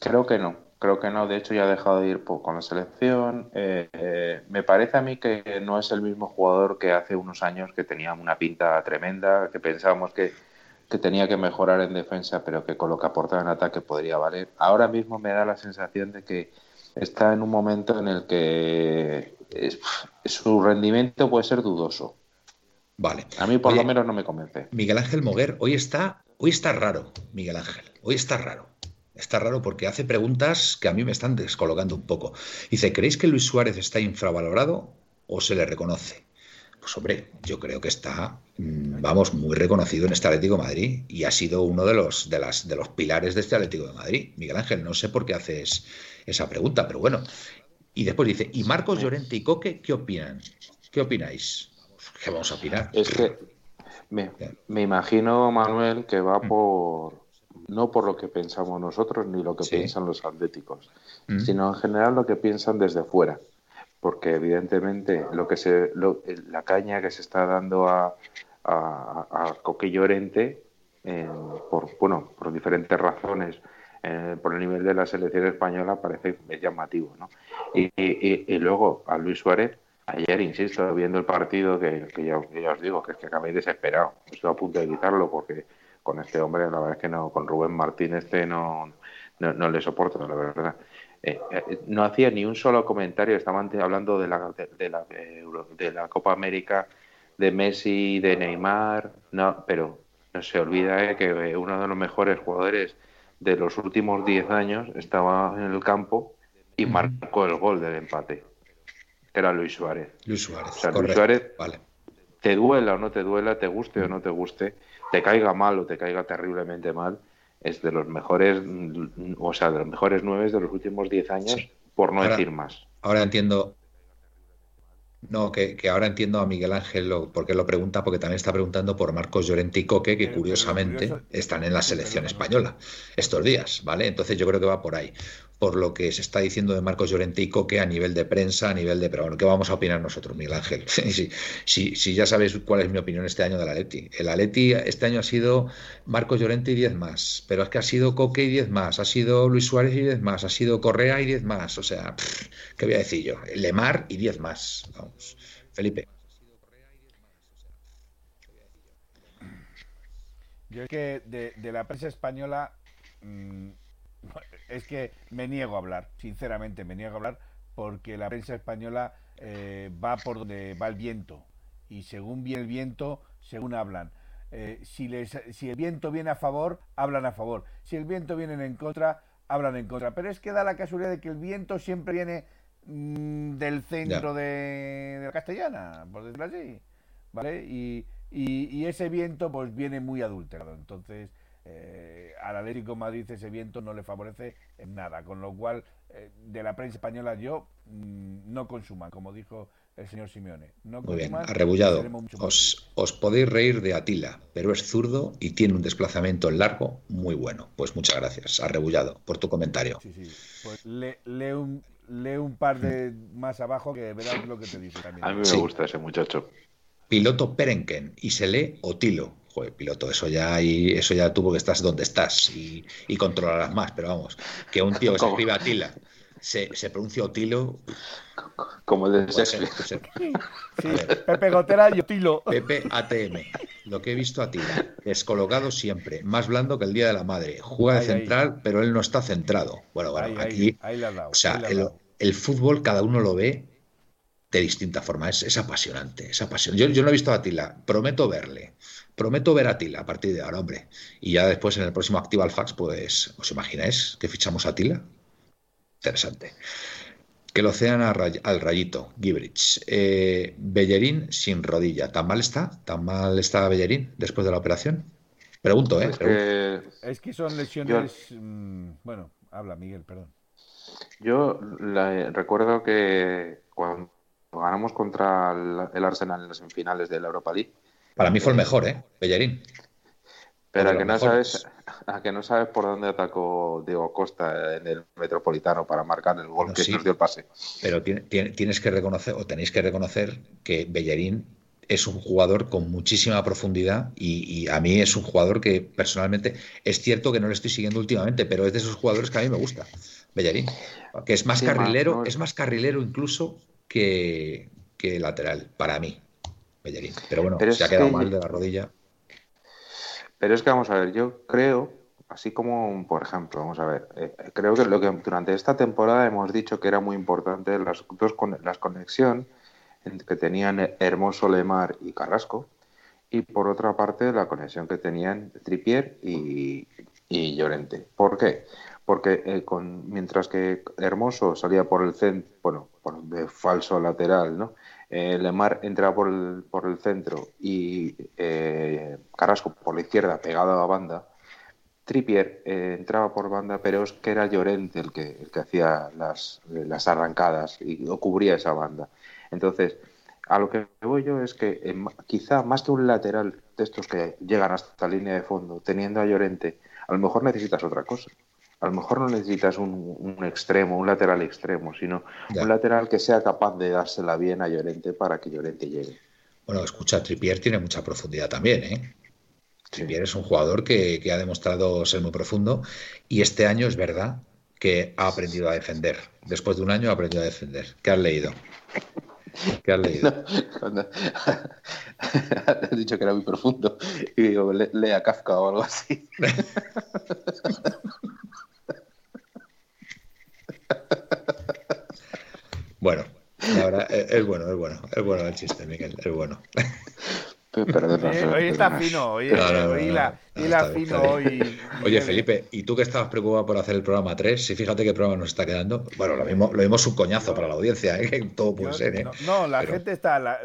Creo que no, creo que no. De hecho, ya ha dejado de ir con la selección. Eh, eh, me parece a mí que no es el mismo jugador que hace unos años que tenía una pinta tremenda, que pensábamos que, que tenía que mejorar en defensa, pero que con lo que aportaba en ataque podría valer. Ahora mismo me da la sensación de que está en un momento en el que su rendimiento puede ser dudoso. Vale. A mí por lo menos no me convence. Miguel Ángel Moguer, hoy está, hoy está raro, Miguel Ángel. Hoy está raro. Está raro porque hace preguntas que a mí me están descolocando un poco. Dice, ¿creéis que Luis Suárez está infravalorado o se le reconoce? Pues hombre, yo creo que está, mm, vamos, muy reconocido en este Atlético de Madrid y ha sido uno de los, de, las, de los pilares de este Atlético de Madrid. Miguel Ángel, no sé por qué haces esa pregunta, pero bueno. Y después dice, ¿y Marcos Llorente y Coque qué opinan? ¿Qué opináis? ¿Qué vamos a opinar? Es que me, imagino, Manuel, que va mm. por, no por lo que pensamos nosotros ni lo que piensan los atléticos, mm. sino en general lo que piensan desde fuera. Porque evidentemente lo que se, la caña que se está dando a, a, a Coque Llorente, por, bueno, por diferentes razones, eh, por el nivel de la selección española, parece llamativo. ¿no? Y, y, luego a Luis Suárez, ayer, insisto, viendo el partido, que, ya, os digo, que es que acabé desesperado. Estoy a punto de quitarlo porque con este hombre, la verdad es que no, con Rubén Martín este no, no, le soporto, la verdad. Eh, eh, no hacía ni un solo comentario, estaban hablando de la, de, la, de la Copa América, de Messi, de Neymar, no, pero no se olvida eh, que uno de los mejores jugadores de los últimos 10 años estaba en el campo y marcó el gol del empate. Era Luis Suárez. Luis Suárez. Luis Suárez, te duela o no te duela, te guste o no te guste, te caiga mal o te caiga terriblemente mal, es de los mejores, o sea, de los mejores nueve de los últimos 10 años, por no decir más. Ahora entiendo, no, que, ahora entiendo a Miguel Ángel lo, por qué lo pregunta, porque también está preguntando por Marcos Llorente y Coque, que curiosamente están en la selección española estos días, ¿vale? Entonces yo creo que va por ahí por lo que se está diciendo de Marcos Llorente y Coque a nivel de prensa, a nivel de... Pero bueno, ¿qué vamos a opinar nosotros, Miguel Ángel? si, si, ya sabéis cuál es mi opinión este año del Atleti. El Atleti este año ha sido Marcos Llorente y 10 más, pero es que ha sido Coque y 10 más, ha sido Luis Suárez y 10 más, ha sido Correa y 10 más, o sea, ¿qué voy a decir yo? Lemar y 10 más, vamos. Felipe. Yo es que de, la prensa española... Mm, es que me niego a hablar, sinceramente me niego a hablar porque la prensa española eh, va por donde va el viento y según viene el viento, según hablan. Eh, si, les, si el viento viene a favor, hablan a favor. Si el viento viene en contra, hablan en contra. Pero es que da la casualidad de que el viento siempre viene mm, del centro de, la castellana, por decirlo así. ¿Vale? Y, y, ese viento pues viene muy adulterado. Entonces, eh, al Atlético Madrid ese viento no le favorece en nada, con lo cual eh, de la prensa española yo mm, no consuman, como dijo el señor Simeone. No Muy bien, arrebullado. Os, os, podéis reír de Atila, pero es zurdo y tiene un desplazamiento en largo muy bueno. Pues muchas gracias, arrebullado, por tu comentario. Sí, sí. Pues lee, un, lee un par de más abajo que verás lo que te dice también. A mí me gusta ese muchacho. Piloto Perenken y se lee Otilo joder, piloto, eso ya y eso ya tuvo que estás donde estás y, controlarás más, pero vamos, que un tío que se escribe Atila se, se pronuncia Otilo. Como el de Shakespeare. Sí, Pepe Gotera y Otilo. Pepe ATM. Lo que he visto a Atila, descolocado siempre, más blando que el día de la madre. Juega de central, pero él no está centrado. Bueno, bueno, aquí. o sea, el, el fútbol cada uno lo ve de distinta forma. Es, es apasionante, es apasionante. Yo, yo, no he visto a Atila, prometo verle. Prometo ver a Tila a partir de ahora, hombre. Y ya después en el próximo Activa Fax, pues, ¿os imagináis que fichamos a Tila? Interesante. Que lo sean al rayito, Gibrich. Eh, Bellerín sin rodilla. ¿Tan mal está? ¿Tan mal está Bellerín después de la operación? Pregunto, ¿eh? Es que, son lesiones. Mm, bueno, habla Miguel, perdón. Yo recuerdo que cuando ganamos contra el Arsenal en las semifinales de la Europa League, para mí fue el mejor, ¿eh? Bellerín. Pero a que, no sabes, a que no sabes por dónde atacó Diego Costa en el Metropolitano para marcar el gol que nos dio el pase. Pero tienes que reconocer, o tenéis que reconocer, que Bellerín es un jugador con muchísima profundidad y, a mí es un jugador que personalmente es cierto que no le estoy siguiendo últimamente, pero es de esos jugadores que a mí me gusta, Bellerín, que es más carrilero, es más carrilero incluso que, que lateral para mí. Pero bueno, se ha quedado mal de la rodilla. Pero es que vamos a ver, yo creo, así como, por ejemplo, vamos a ver, eh, creo que lo que durante esta temporada hemos dicho que era muy importante las dos con, las conexión que tenían Hermoso Lemar y Carrasco, y por otra parte la conexión que tenían Tripier y, y Llorente. ¿Por qué? Porque eh, con, mientras que Hermoso salía por el centro, bueno, por de falso lateral, ¿no? Eh, Lemar entraba por el, por el centro y eh, Carrasco por la izquierda pegado a banda, Trippier eh, entraba por banda, pero es que era Llorente el que, el que hacía las, las arrancadas y cubría esa banda. Entonces, a lo que voy yo es que quizá más que un lateral de estos que llegan hasta la línea de fondo, teniendo a Llorente, A lo mejor necesitas otra cosa. A lo mejor no necesitas un, extremo, un lateral extremo, sino un lateral que sea capaz de dársela bien a Llorente para que Llorente llegue. Bueno, escucha, Tripier tiene mucha profundidad también, ¿eh? Tripier es un jugador que, ha demostrado ser muy profundo y este año es verdad que ha aprendido a defender. Después de un año ha aprendido a defender. ¿Qué has leído? ¿Qué has leído? has dicho que era muy profundo y digo, lea Kafka o algo así. bueno, ahora es bueno, es bueno, es bueno el chiste, Miguel, es bueno. hoy está fino, hoy, la, fino hoy. Oye, Felipe, ¿y tú que estabas preocupado por hacer el programa 3? Si fíjate qué programa nos está quedando. Bueno, lo mismo, lo un coñazo para la audiencia, ¿eh? todo puede ser. ¿eh? No, la gente está, la,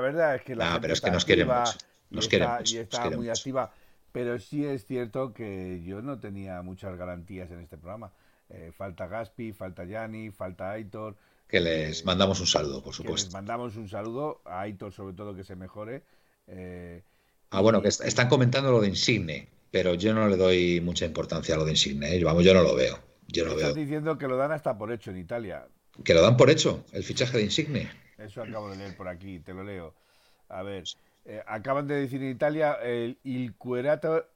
verdad es que la gente pero es que nos quieren mucho. Nos quieren y está muy activa. Pero sí es cierto que yo no tenía muchas garantías en este programa. Eh, falta Gaspi, falta Yanni, falta Aitor. Que les mandamos un saludo, por supuesto. les mandamos un saludo a Aitor, sobre todo, que se mejore eh, ah, bueno, que están comentando lo de Insigne, pero yo no le doy mucha importancia a lo de Insigne. ¿eh? Vamos, yo no lo veo. Yo no Estás diciendo que lo dan hasta por hecho en Italia. Que lo dan por hecho, el fichaje de Insigne. Eso acabo de leer por aquí, te lo leo. A ver, eh, acaban de decir en Italia el il Querétaro,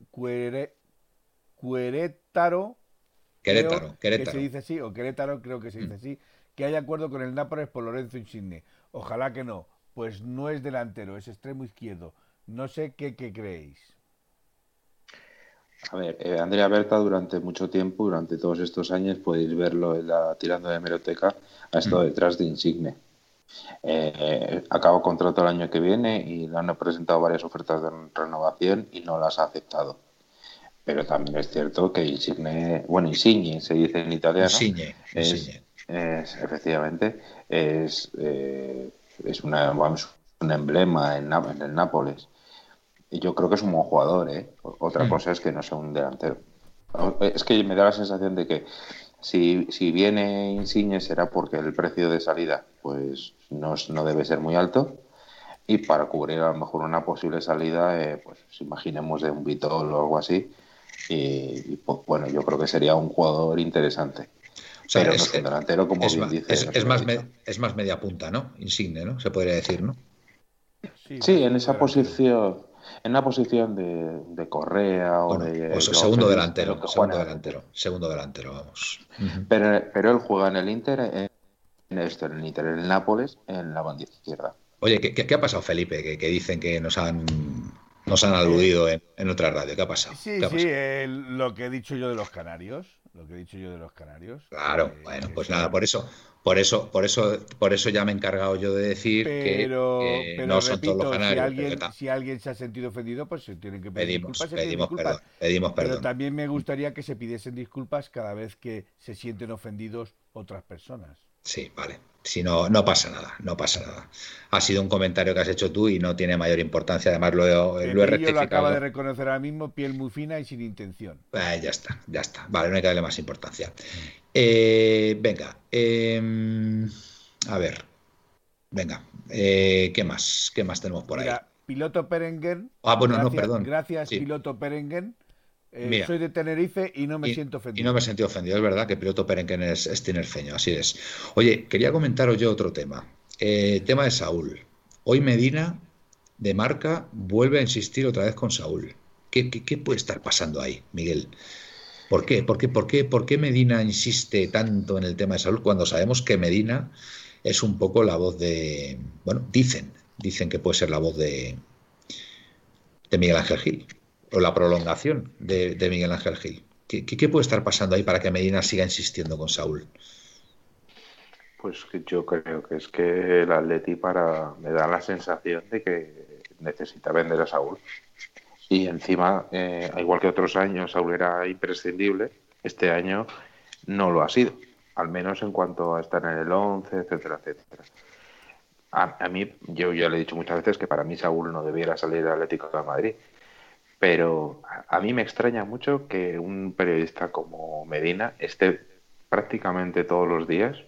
Querétaro, Querétaro, Que se dice así, o Querétaro creo que se dice mm. así, que hay acuerdo con el Nápoles por Lorenzo Insigne. Ojalá que no, pues no es delantero, es extremo izquierdo. No sé qué, creéis. A ver, eh, Andrea Berta durante mucho tiempo, durante todos estos años, podéis verlo en la tirando de hemeroteca, ha estado mm. detrás de Insigne. Eh, acaba contrato el año que viene y le han presentado varias ofertas de renovación y no las ha aceptado. Pero también es cierto que Insigne, bueno, Insigne se dice en italiano. Insigne, es, efectivamente, es eh, es una, un emblema en, en, el Nápoles. Y yo creo que es un buen jugador, ¿eh? Otra mm. cosa es que no sea un delantero. Es que me da la sensación de que si, si viene Insigne será porque el precio de salida pues no, no debe ser muy alto y para cubrir a lo mejor una posible salida, eh, pues imaginemos de un Vitol o algo así. Y, pues, bueno, yo creo que sería un jugador interesante es, delantero, como es, más, es, más media punta, ¿no? Insigne, ¿no? Se podría decir, ¿no? Sí, en esa posición, en una posición de, Correa o de. segundo delantero, segundo delantero, segundo delantero, vamos. pero, pero él juega en el Inter, en, esto, en el Inter, en el Nápoles, en la banda izquierda. Oye, ¿qué, ha pasado, Felipe? Que, dicen que nos han nos han aludido en, en, otra radio. ¿Qué ha pasado? Sí, sí, lo que he dicho yo de los canarios lo que he dicho yo de los canarios. Claro, eh, bueno, pues nada, por eso, por eso, por eso, por eso ya me he encargado yo de decir que, no son todos los canarios. Si alguien, si alguien, se ha sentido ofendido, pues se tienen que pedir pedimos, disculpas. Pedimos, perdón, pedimos perdón. Pero también me gustaría que se pidiesen disculpas cada vez que se sienten ofendidos otras personas. Sí, vale. Si no, no pasa nada, no pasa nada. Ha sido un comentario que has hecho tú y no tiene mayor importancia. Además, lo, he, lo he rectificado. lo acaba de reconocer ahora mismo, piel muy fina y sin intención. Eh, ya está, ya está. Vale, no hay que darle más importancia. Eh, venga, em, a ver. Venga, eh, ¿qué más? ¿Qué más tenemos por ahí? piloto Perengen. Ah, bueno, no, perdón. Gracias, piloto Perengen. Eh, soy de Tenerife y no me siento ofendido. Y no me sentí ofendido, es verdad que piloto Perenquen es, es tinerfeño, así es. Oye, quería comentaros yo otro tema. Eh, tema de Saúl. Hoy Medina, de marca, vuelve a insistir otra vez con Saúl. ¿Qué, puede estar pasando ahí, Miguel? ¿Por qué? ¿Por qué? ¿Por qué? ¿Por qué Medina insiste tanto en el tema de Saúl cuando sabemos que Medina es un poco la voz de. Bueno, dicen, dicen que puede ser la voz de, de Miguel Ángel Gil o la prolongación de, Miguel Ángel Gil. ¿Qué, puede estar pasando ahí para que Medina siga insistiendo con Saúl? Pues yo creo que es que el Atleti para me da la sensación de que necesita vender a Saúl. Y encima, eh, igual que otros años, Saúl era imprescindible. Este año no lo ha sido, al menos en cuanto a estar en el 11, etcétera, etcétera. A, a, mí, yo ya le he dicho muchas veces que para mí Saúl no debiera salir del Atlético de Madrid. Pero a mí me extraña mucho que un periodista como Medina esté prácticamente todos los días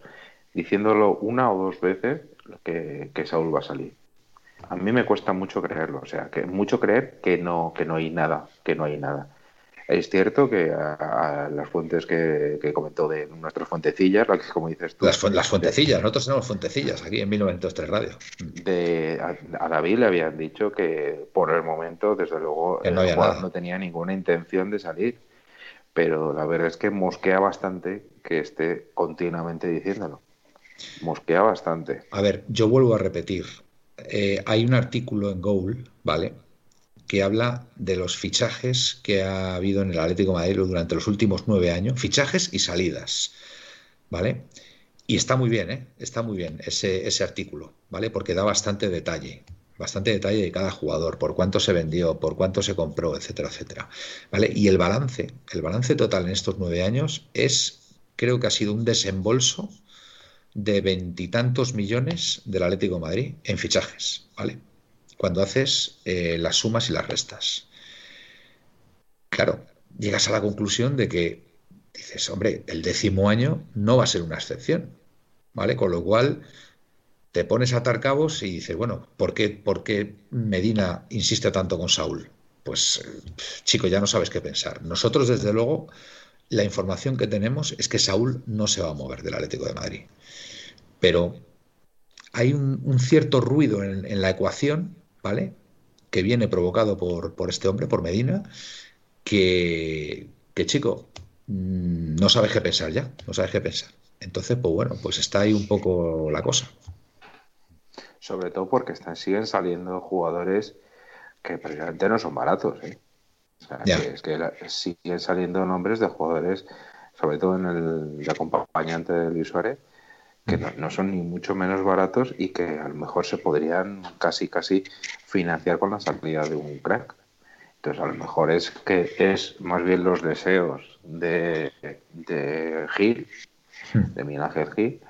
diciéndolo una o dos veces que, que Saúl va a salir. A mí me cuesta mucho creerlo, o sea, que mucho creer que no, que no hay nada, que no hay nada. Es cierto que a, las fuentes que, comentó de nuestras fuentecillas, como dices tú. Las, las fuentecillas, nosotros tenemos fuentecillas aquí en 1903 Radio. De, a, David le habían dicho que por el momento, desde luego, no, no tenía ninguna intención de salir. Pero la verdad es que mosquea bastante que esté continuamente diciéndolo. Mosquea bastante. A ver, yo vuelvo a repetir. Eh, hay un artículo en Goal, ¿vale? Que habla de los fichajes que ha habido en el Atlético Madrid durante los últimos nueve años, fichajes y salidas, ¿vale? Y está muy bien, ¿eh? Está muy bien ese, ese artículo, ¿vale? Porque da bastante detalle, bastante detalle de cada jugador, por cuánto se vendió, por cuánto se compró, etcétera, etcétera, ¿vale? Y el balance, el balance total en estos nueve años es, creo que ha sido un desembolso de veintitantos millones del Atlético Madrid en fichajes, ¿vale? Cuando haces eh, las sumas y las restas. Claro, llegas a la conclusión de que dices, hombre, el décimo año no va a ser una excepción, ¿vale? Con lo cual te pones a atar cabos y dices, bueno, ¿por qué, por qué Medina insiste tanto con Saúl? Pues, chico, ya no sabes qué pensar. Nosotros, desde luego, la información que tenemos es que Saúl no se va a mover del Atlético de Madrid. Pero hay un, cierto ruido en, la ecuación ¿vale? Que viene provocado por, por este hombre, por Medina, que, que chico, mm, no sabes qué pensar ya, no sabes qué pensar. Entonces, pues bueno, pues está ahí un poco la cosa. Sobre todo porque están, siguen saliendo jugadores que precisamente no son baratos. ¿eh? es que siguen saliendo nombres de jugadores, sobre todo en el acompañante de Luis Suárez, que no, son ni mucho menos baratos y que a lo mejor se podrían casi casi financiar con la salida de un crack. Entonces a lo mejor es que es más bien los deseos de, de Gil, hmm. de Miguel Ángel Gil,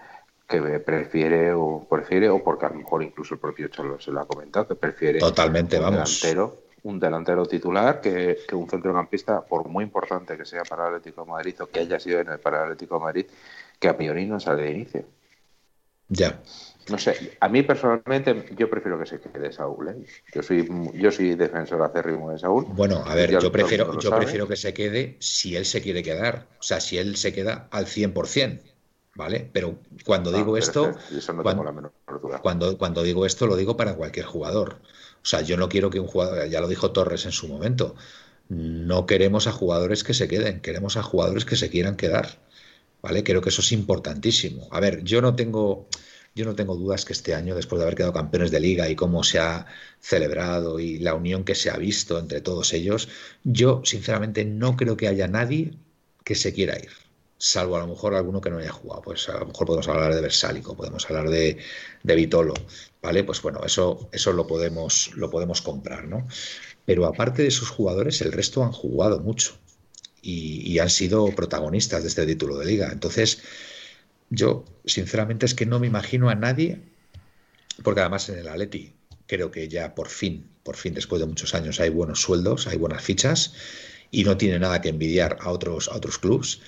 que prefiere o prefiere o porque a lo mejor incluso el propio Cholo se lo ha comentado que prefiere totalmente un vamos delantero un delantero titular que, que, un centrocampista por muy importante que sea para el Atlético de Madrid o que haya sido en el para el Atlético de Madrid que a priori no sale de inicio ya. No sé, a mí personalmente yo prefiero que se quede Saúl. ¿eh? Yo soy yo soy defensor acérrimo de Saúl. Bueno, a ver, yo prefiero yo prefiero que se quede si él se quiere quedar, o sea, si él se queda al 100%, ¿vale? Pero cuando digo esto, cuando, cuando, digo esto lo digo para cualquier jugador. O sea, yo no quiero que un jugador, ya lo dijo Torres en su momento, no queremos a jugadores que se queden, queremos a jugadores que se quieran quedar. ¿Vale? Creo que eso es importantísimo. A ver, yo no tengo, yo no tengo dudas que este año, después de haber quedado campeones de liga y cómo se ha celebrado y la unión que se ha visto entre todos ellos, yo sinceramente no creo que haya nadie que se quiera ir. Salvo a lo mejor alguno que no haya jugado. Pues a lo mejor podemos hablar de Versálico, podemos hablar de, de Vitolo, ¿vale? Pues bueno, eso, eso lo podemos, lo podemos comprar, ¿no? Pero aparte de esos jugadores, el resto han jugado mucho y, han sido protagonistas de este título de liga. Entonces, yo sinceramente es que no me imagino a nadie, porque además en el Atleti creo que ya por fin, por fin después de muchos años hay buenos sueldos, hay buenas fichas y no tiene nada que envidiar a otros, a otros clubes.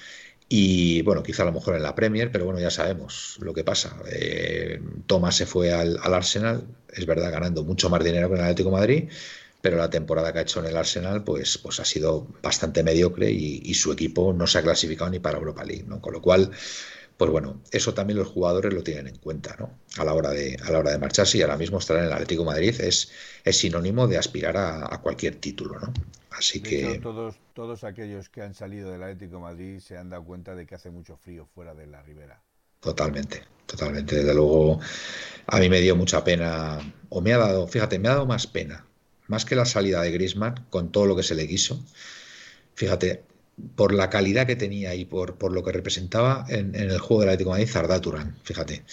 Y bueno, quizá a lo mejor en la Premier, pero bueno, ya sabemos lo que pasa. Eh, Thomas se fue al, al, Arsenal, es verdad, ganando mucho más dinero que en el Atlético Madrid, pero la temporada que ha hecho en el Arsenal pues, pues ha sido bastante mediocre y, su equipo no se ha clasificado ni para Europa League, ¿no? Con lo cual, pues bueno, eso también los jugadores lo tienen en cuenta, ¿no? A la hora de, a la hora de marcharse y ahora mismo estar en el Atlético Madrid es, es sinónimo de aspirar a, cualquier título, ¿no? Así que... todos, todos aquellos que han salido del Atlético Madrid se han dado cuenta de que hace mucho frío fuera de la ribera. Totalmente, totalmente. Desde luego, a mí me dio mucha pena, o me ha dado, fíjate, me ha dado más pena más que la salida de Griezmann, con todo lo que se le quiso, fíjate, por la calidad que tenía y por, por lo que representaba en, el juego del Atlético de Madrid, Arda Turán, fíjate.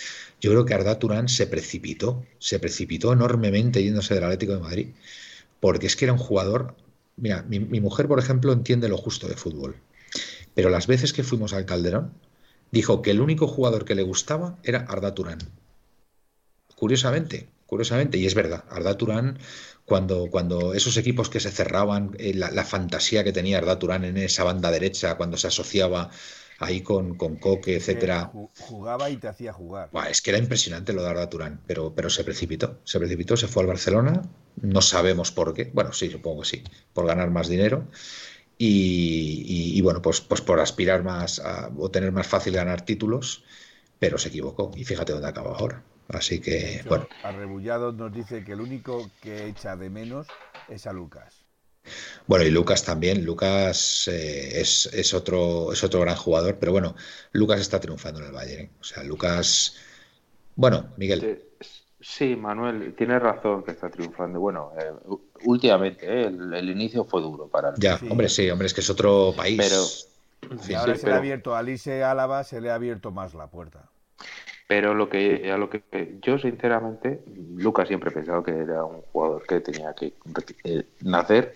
Yo creo que Arda Turán se precipitó, se precipitó enormemente yéndose del Atlético de Madrid, porque es que era un jugador. Mira, mi, mi mujer, por ejemplo, entiende lo justo de fútbol, pero las veces que fuimos al Calderón, dijo que el único jugador que le gustaba era Arda Turán. Curiosamente, curiosamente, y es verdad, Arda Turán cuando, cuando esos equipos que se cerraban, eh, la, fantasía que tenía Arda Turán en esa banda derecha, cuando se asociaba ahí con, con Coque, etcétera. Jugaba y te hacía jugar. es que era impresionante lo de Arda Turán, pero, pero se precipitó. Se precipitó, se fue al Barcelona. No sabemos por qué. Bueno, sí, supongo que sí, por ganar más dinero. y, bueno, pues, pues por aspirar más a, o tener más fácil ganar títulos, pero se equivocó y fíjate dónde acaba ahora. Así que, bueno. Arrebullado nos dice que el único que echa de menos es a Lucas. Bueno, y Lucas también. Lucas eh, es, es, otro, es otro gran jugador, pero bueno, Lucas está triunfando en el Bayern. ¿eh? O sea, Lucas. Bueno, Miguel. Sí, Manuel, tiene razón que está triunfando. Bueno, eh, últimamente el, inicio fue duro para él. Ya, hombre, sí, hombre, es que es otro país. Pero. ahora se le ha abierto a Alice Álava, se le ha abierto más la puerta. Pero lo que, a lo que yo sinceramente, Lucas siempre he pensado que era un jugador que tenía que eh, nacer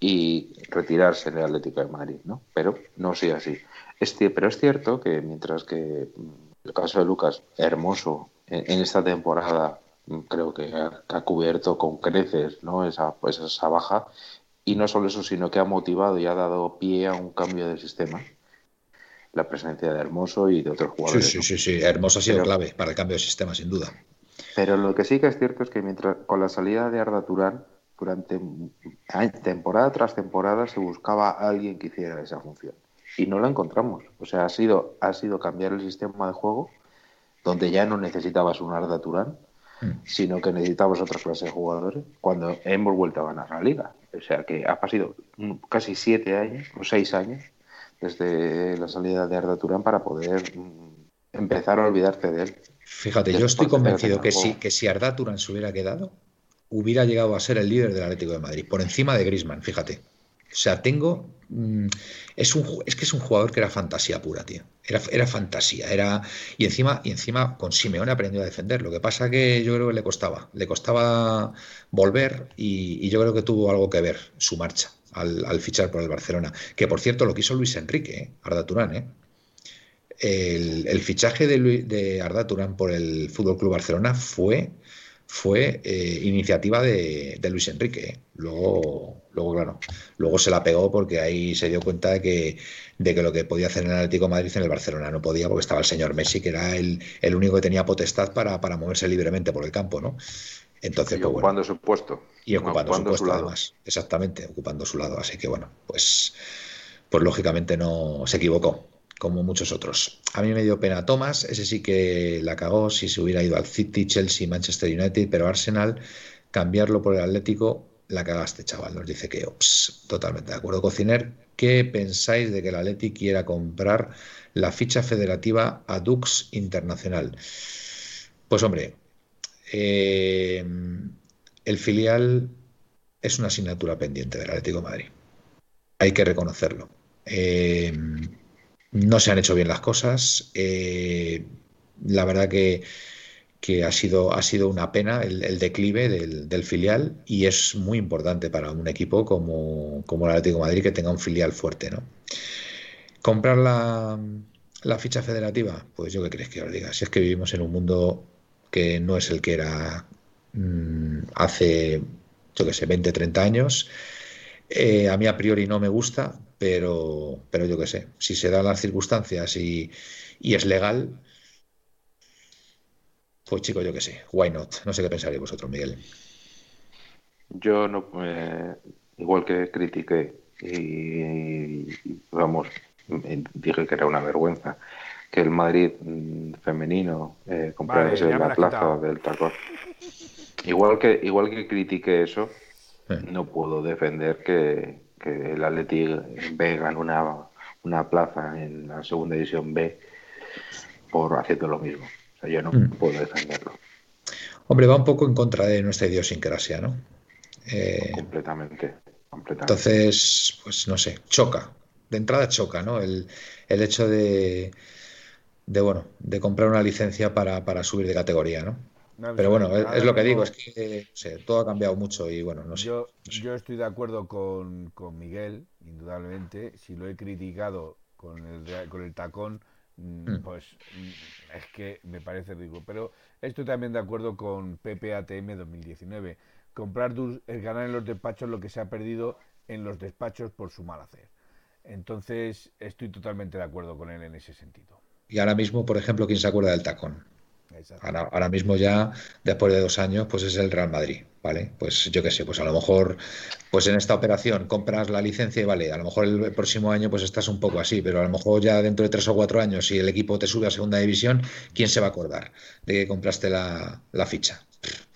y retirarse del Atlético de Madrid, ¿no? Pero no soy así. Es, pero es cierto que mientras que mm, el caso de Lucas, hermoso, en, esta temporada mm, creo que ha, cubierto con creces ¿no? esa, pues esa baja, y no solo eso, sino que ha motivado y ha dado pie a un cambio del sistema la presencia de Hermoso y de otros jugadores. Sí, sí, sí, Hermoso ha sido clave para el cambio de sistema, sin duda. Pero lo que sí que es cierto es que mientras con la salida de Arda Turán, durante temporada tras temporada se buscaba a alguien que hiciera esa función. Y no la encontramos. O sea, ha sido, ha sido cambiar el sistema de juego, donde ya no necesitabas un Arda Turán, mm. sino que necesitabas otra clase de jugadores, cuando hemos vuelto a ganar la liga. O sea, que ha pasado casi siete años, o seis años, desde la salida de Arda Turán para poder mm, empezar a olvidarte de él. Fíjate, yo estoy convencido que si, que si Arda Turán se hubiera quedado, hubiera llegado a ser el líder del Atlético de Madrid, por encima de Grisman, fíjate. O sea, tengo. Mm, es, un, es que es un jugador que era fantasía pura, tío. Era, era fantasía. Era, y, encima, y encima con Simeone aprendió a defender. Lo que pasa que yo creo que le costaba. Le costaba volver y, yo creo que tuvo algo que ver su marcha al, fichar por el Barcelona. Que por cierto lo quiso Luis Enrique, ¿eh? Arda Turán, ¿eh? El, fichaje de, de Arda Turán por el Fútbol Club Barcelona fue fue eh, iniciativa de, Luis Enrique. ¿eh? Luego, luego, claro, luego se la pegó porque ahí se dio cuenta de que, de que lo que podía hacer en el Atlético Madrid en el Barcelona no podía porque estaba el señor Messi, que era el, el único que tenía potestad para, para, moverse libremente por el campo, ¿no? Entonces, y pues, ocupando su puesto. Y ocupando, su puesto, además. Exactamente, ocupando su lado. Así que bueno, pues, pues lógicamente no se equivocó como muchos otros. A mí me dio pena Thomas, ese sí que la cagó si se hubiera ido al City, Chelsea, Manchester United, pero Arsenal, cambiarlo por el Atlético, la cagaste, chaval. Nos dice que, ops, totalmente de acuerdo, Cociner. ¿Qué pensáis de que el Atlético quiera comprar la ficha federativa a Dux Internacional? Pues hombre, eh, el filial es una asignatura pendiente del Atlético de Madrid. Hay que reconocerlo. Eh, no se han hecho bien las cosas. Eh, la verdad que, ha, sido, ha sido una pena el, declive del, filial y es muy importante para un equipo como, como el Atlético Madrid que tenga un filial fuerte. ¿no? Comprar la, ficha federativa, pues yo qué crees que os diga. Si es que vivimos en un mundo que no es el que era mm, hace, yo qué sé, 20, 30 años. Eh, a mí a priori no me gusta, pero, pero yo qué sé, si se dan las circunstancias y, es legal, pues chico, yo qué sé, why not? No sé qué pensaréis vosotros, Miguel. Yo no, eh, igual que critiqué y, vamos, dije que era una vergüenza que el Madrid mm, femenino eh, comprase la plaza del tacón. Igual que, igual que critiqué eso, no puedo defender que, que el Athletic B ganó una, una plaza en la segunda división B por haciendo lo mismo. O sea, yo no mm. puedo defenderlo. Hombre, va un poco en contra de nuestra idiosincrasia, ¿no? Eh, completamente, Entonces, pues no sé, choca. De entrada choca, ¿no? El, el hecho de, de, bueno, de comprar una licencia para, para subir de categoría, ¿no? Pero bueno, es, lo que digo, es que todo ha cambiado mucho y bueno, no sé. Yo, yo estoy de acuerdo con, Miguel, indudablemente. Si lo he criticado con el, con el tacón, mm, mm. pues mm, es que me parece ridículo. Pero estoy también de acuerdo con PPATM 2019. Comprar es ganar en los despachos lo que se ha perdido en los despachos por su mal hacer. Entonces, estoy totalmente de acuerdo con él en ese sentido. Y ahora mismo, por ejemplo, ¿quién se acuerda del tacón? Ahora, mismo ya, después de dos años, pues es el Real Madrid, ¿vale? Pues yo qué sé, pues a lo mejor, pues en esta operación compras la licencia y vale, a lo mejor el próximo año pues estás un poco así, pero a lo mejor ya dentro de tres o cuatro años, si el equipo te sube a segunda división, ¿quién se va a acordar de que compraste la, ficha?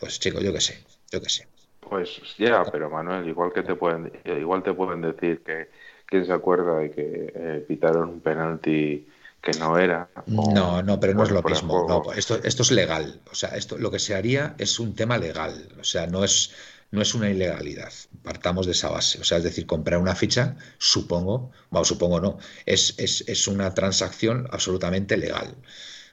Pues chico, yo qué sé, yo qué sé. Pues ya, pero Manuel, igual que te pueden, igual te pueden decir que quién se acuerda de que eh, pitaron un penalti que no era. no, no, pero no es lo mismo. No, esto, esto es legal. O sea, esto lo que se haría es un tema legal. O sea, no es, no es una ilegalidad. Partamos de esa base. O sea, es decir, comprar una ficha, supongo, bueno, supongo no, es, es, es una transacción absolutamente legal.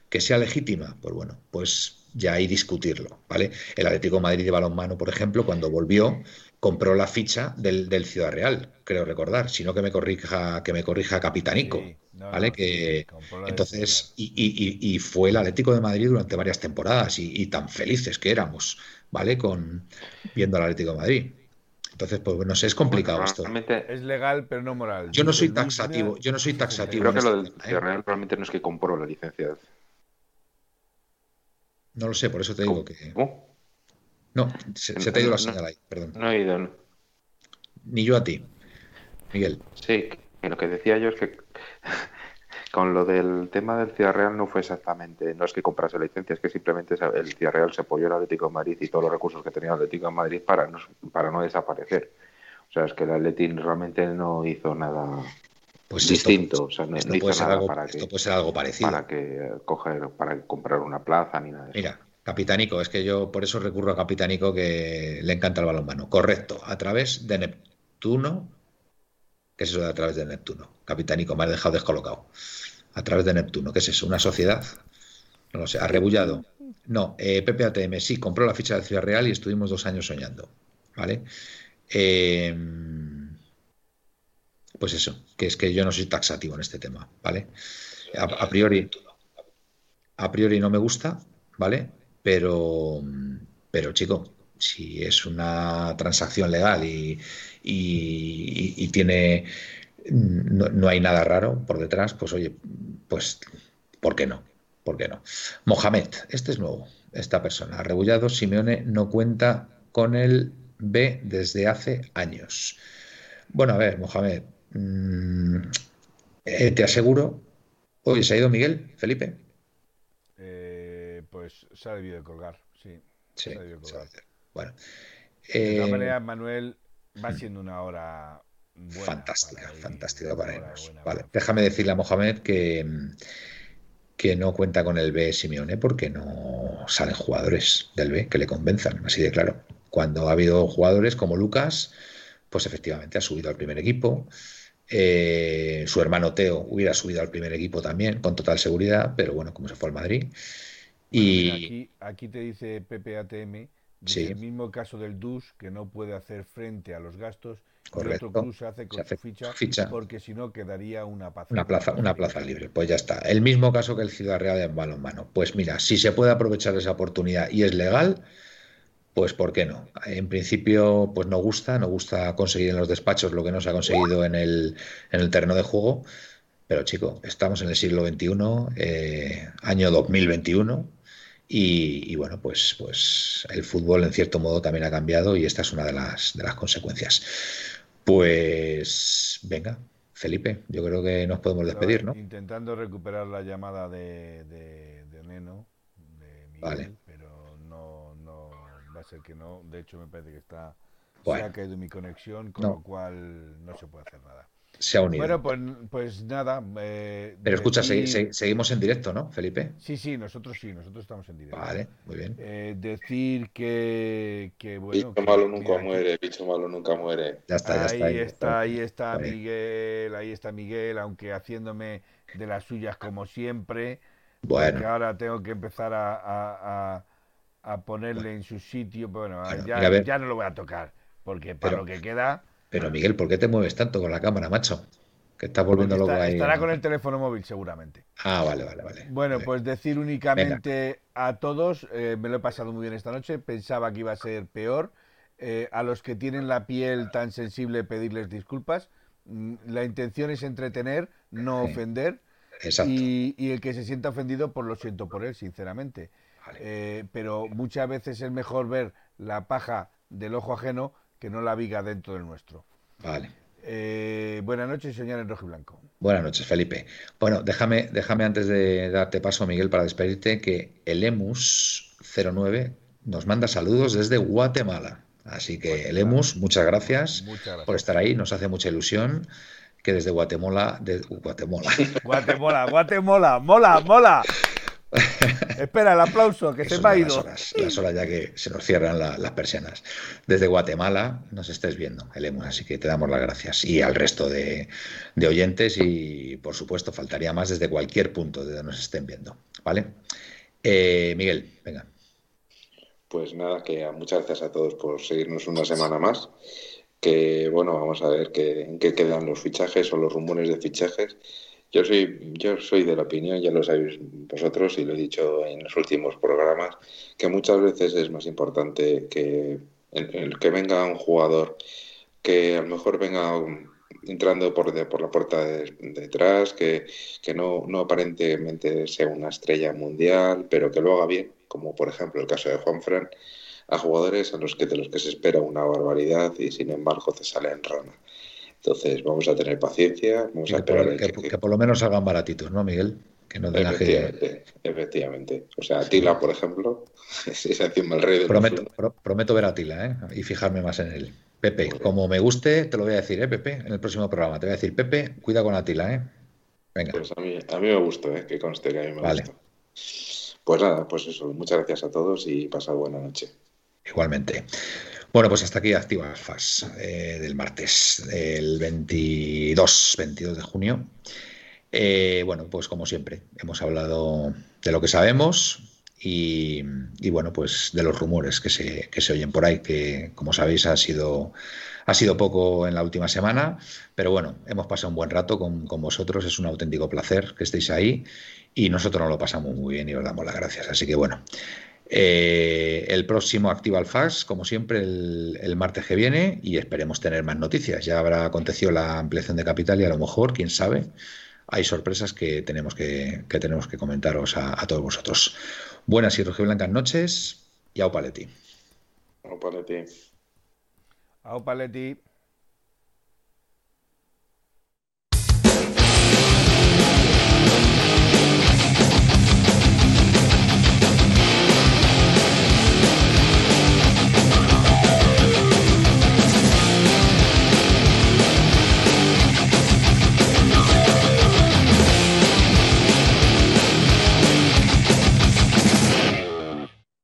Que sea legítima, pues bueno, pues ya hay discutirlo, ¿vale? El Atlético Madrid de balonmano, por ejemplo, cuando volvió, compró la ficha del, del, Ciudad Real, creo recordar, sino que me corrija, que me corrija Capitanico, ¿vale? que entonces, y, y, y, fue el Atlético de Madrid durante varias temporadas y, tan felices que éramos, ¿vale? Con viendo al Atlético de Madrid. Entonces, pues bueno, es complicado esto. Es legal, pero no moral. Yo no soy taxativo, yo no soy taxativo. Creo que lo del Ciudad Real realmente no es que compró la licencia. No lo sé, por eso te digo que. No, se, te ha ido la señal ahí, perdón. No he ido. Ni yo a ti, Miguel. Sí, lo que decía yo es que con lo del tema del Ciudad Real no fue exactamente, no es que comprase la licencia, es que simplemente el Ciudad Real se apoyó al Atlético de Madrid y todos los recursos que tenía el Atlético de Madrid para no, para no desaparecer. O sea, es que el Atlético realmente no hizo nada pues distinto. o sea, no, hizo nada para que, esto puede ser algo parecido. Para que coger, para comprar una plaza ni nada de eso. Mira, Capitanico, es que yo por eso recurro a Capitanico que le encanta el balonmano. Correcto, a través de Neptuno. ¿Qué es eso de a través de Neptuno? Capitanico, me has dejado descolocado. A través de Neptuno, ¿qué es eso? ¿Una sociedad? No lo sé, arrebullado. No, eh, sí, compró la ficha de Ciudad Real y estuvimos dos años soñando. ¿Vale? Em, pues eso, que es que yo no soy taxativo en este tema, ¿vale? a priori, a priori no me gusta, ¿vale? Pero, pero chico, si es una transacción legal y, tiene no, hay nada raro por detrás, pues oye, pues ¿por qué no? ¿Por qué no? Mohamed, este es nuevo, esta persona. Rebullado, Simeone no cuenta con el B desde hace años. Bueno, a ver, Mohamed, mm, eh, te aseguro. Oye, ¿se ha ido Miguel? ¿Felipe? Se ha debido de colgar, sí. Sí, se ha debido de colgar. Bueno. De todas eh, maneras, Manuel, va siendo una hora fantástica, fantástica para irnos. vale, déjame decirle a Mohamed que, que no cuenta con el B Simeone porque no salen jugadores del B que le convenzan, así de claro. Cuando ha habido jugadores como Lucas, pues efectivamente ha subido al primer equipo. Eh, su hermano Teo hubiera subido al primer equipo también, con total seguridad, pero bueno, como se fue al Madrid. Y... aquí, aquí, te dice PPATM, dice el mismo caso del DUS, que no puede hacer frente a los gastos, Correcto. otro club se hace con su ficha, porque si no quedaría una plaza. Una plaza, una plaza libre, pues ya está. El mismo caso que el Ciudad Real en balonmano. Pues mira, si se puede aprovechar esa oportunidad y es legal, pues ¿por qué no? En principio, pues no gusta, no gusta conseguir en los despachos lo que no se ha conseguido en el, en el terreno de juego. Pero chico, estamos en el siglo XXI, eh, año 2021, y, bueno, pues, pues el fútbol en cierto modo también ha cambiado y esta es una de las, de las consecuencias. Pues venga, Felipe, yo creo que nos podemos despedir, ¿no? Intentando recuperar la llamada de, de, Neno, de Miguel, pero no, no, va a ser que no. De hecho, me parece que está, se ha caído mi conexión, con lo cual no se puede hacer nada se ha unido. Bueno, pues, pues nada. Eh, Pero escucha, seguimos en directo, ¿no, Felipe? Sí, sí, nosotros sí, nosotros estamos en directo. Vale, muy bien. Eh, decir que, que bueno. Bicho malo nunca muere, bicho malo nunca muere. Ya está, ya está. Ahí, está, ahí está Miguel, ahí está Miguel, aunque haciéndome de las suyas como siempre. Bueno. ahora tengo que empezar a, a, ponerle en su sitio. Bueno, ya, ya, no lo voy a tocar, porque para lo que queda pero Miguel, ¿por qué te mueves tanto con la cámara, macho? Que estás volviendo loco ahí. Estará con el teléfono móvil seguramente. Ah, vale, vale, vale. Bueno, pues decir únicamente a todos, eh, me lo he pasado muy bien esta noche, pensaba que iba a ser peor. Eh, a los que tienen la piel tan sensible pedirles disculpas. Mm, la intención es entretener, no ofender. Exacto. Y, y, el que se sienta ofendido, pues lo siento por él, sinceramente. Eh, pero muchas veces es mejor ver la paja del ojo ajeno que no la viga dentro del nuestro. Vale. Eh, buenas noches, señor en rojo y blanco. Buenas noches, Felipe. Bueno, déjame, déjame antes de darte paso, Miguel, para despedirte, que el Emus 09 nos manda saludos desde Guatemala. Así que, el Emus, muchas gracias, por estar ahí, nos hace mucha ilusión que desde Guatemala, de, Guatemala. Guatemala, Guatemala, mola, mola. Espera, el aplauso, que se me ha ido. Las horas, ya que se nos cierran las persianas. Desde Guatemala nos estés viendo, Elemos, así que te damos las gracias. Y al resto de, oyentes y, por supuesto, faltaría más desde cualquier punto de donde nos estén viendo. ¿Vale? Eh, Miguel, venga. Pues nada, que muchas gracias a todos por seguirnos una semana más. Que bueno, vamos a ver que, en qué quedan los fichajes o los rumores de fichajes yo soy, yo soy de la opinión, ya lo sabéis vosotros y lo he dicho en los últimos programas, que muchas veces es más importante que el, que venga un jugador que a lo mejor venga entrando por, por la puerta de, detrás, que, que no, aparentemente sea una estrella mundial, pero que lo haga bien, como por ejemplo el caso de Juan Fran, a jugadores a los que de los que se espera una barbaridad y sin embargo se sale en rana. Entonces vamos a tener paciencia, vamos a esperar. Que, por lo menos salgan baratitos, ¿no, Miguel? Que no efectivamente, efectivamente. O sea, Atila, por ejemplo, es encima el rey de prometo, prometo ver a Atila ¿eh? y fijarme más en él. Pepe, como me guste, te lo voy a decir, ¿eh, Pepe? En el próximo programa. Te voy a decir, Pepe, cuida con Atila, ¿eh? Venga. Pues a mí, a mí me gustó, ¿eh? Que conste que a mí me vale. Pues nada, pues eso. Muchas gracias a todos y pasad buena noche. Igualmente. Bueno, pues hasta aquí Activa FAS eh, del martes, el 22, 22 de junio. Eh, bueno, pues como siempre, hemos hablado de lo que sabemos y, bueno, pues de los rumores que se, que se oyen por ahí, que como sabéis ha sido, ha sido poco en la última semana, pero bueno, hemos pasado un buen rato con, con vosotros, es un auténtico placer que estéis ahí y nosotros nos lo pasamos muy bien y os damos las gracias. Así que bueno, eh, el próximo Activa al Fax, como siempre, el, martes que viene y esperemos tener más noticias. Ya habrá acontecido la ampliación de capital y a lo mejor, quién sabe, hay sorpresas que tenemos que, tenemos que comentaros a, todos vosotros. Buenas y blancas noches y au paleti. Au paleti. Au paleti.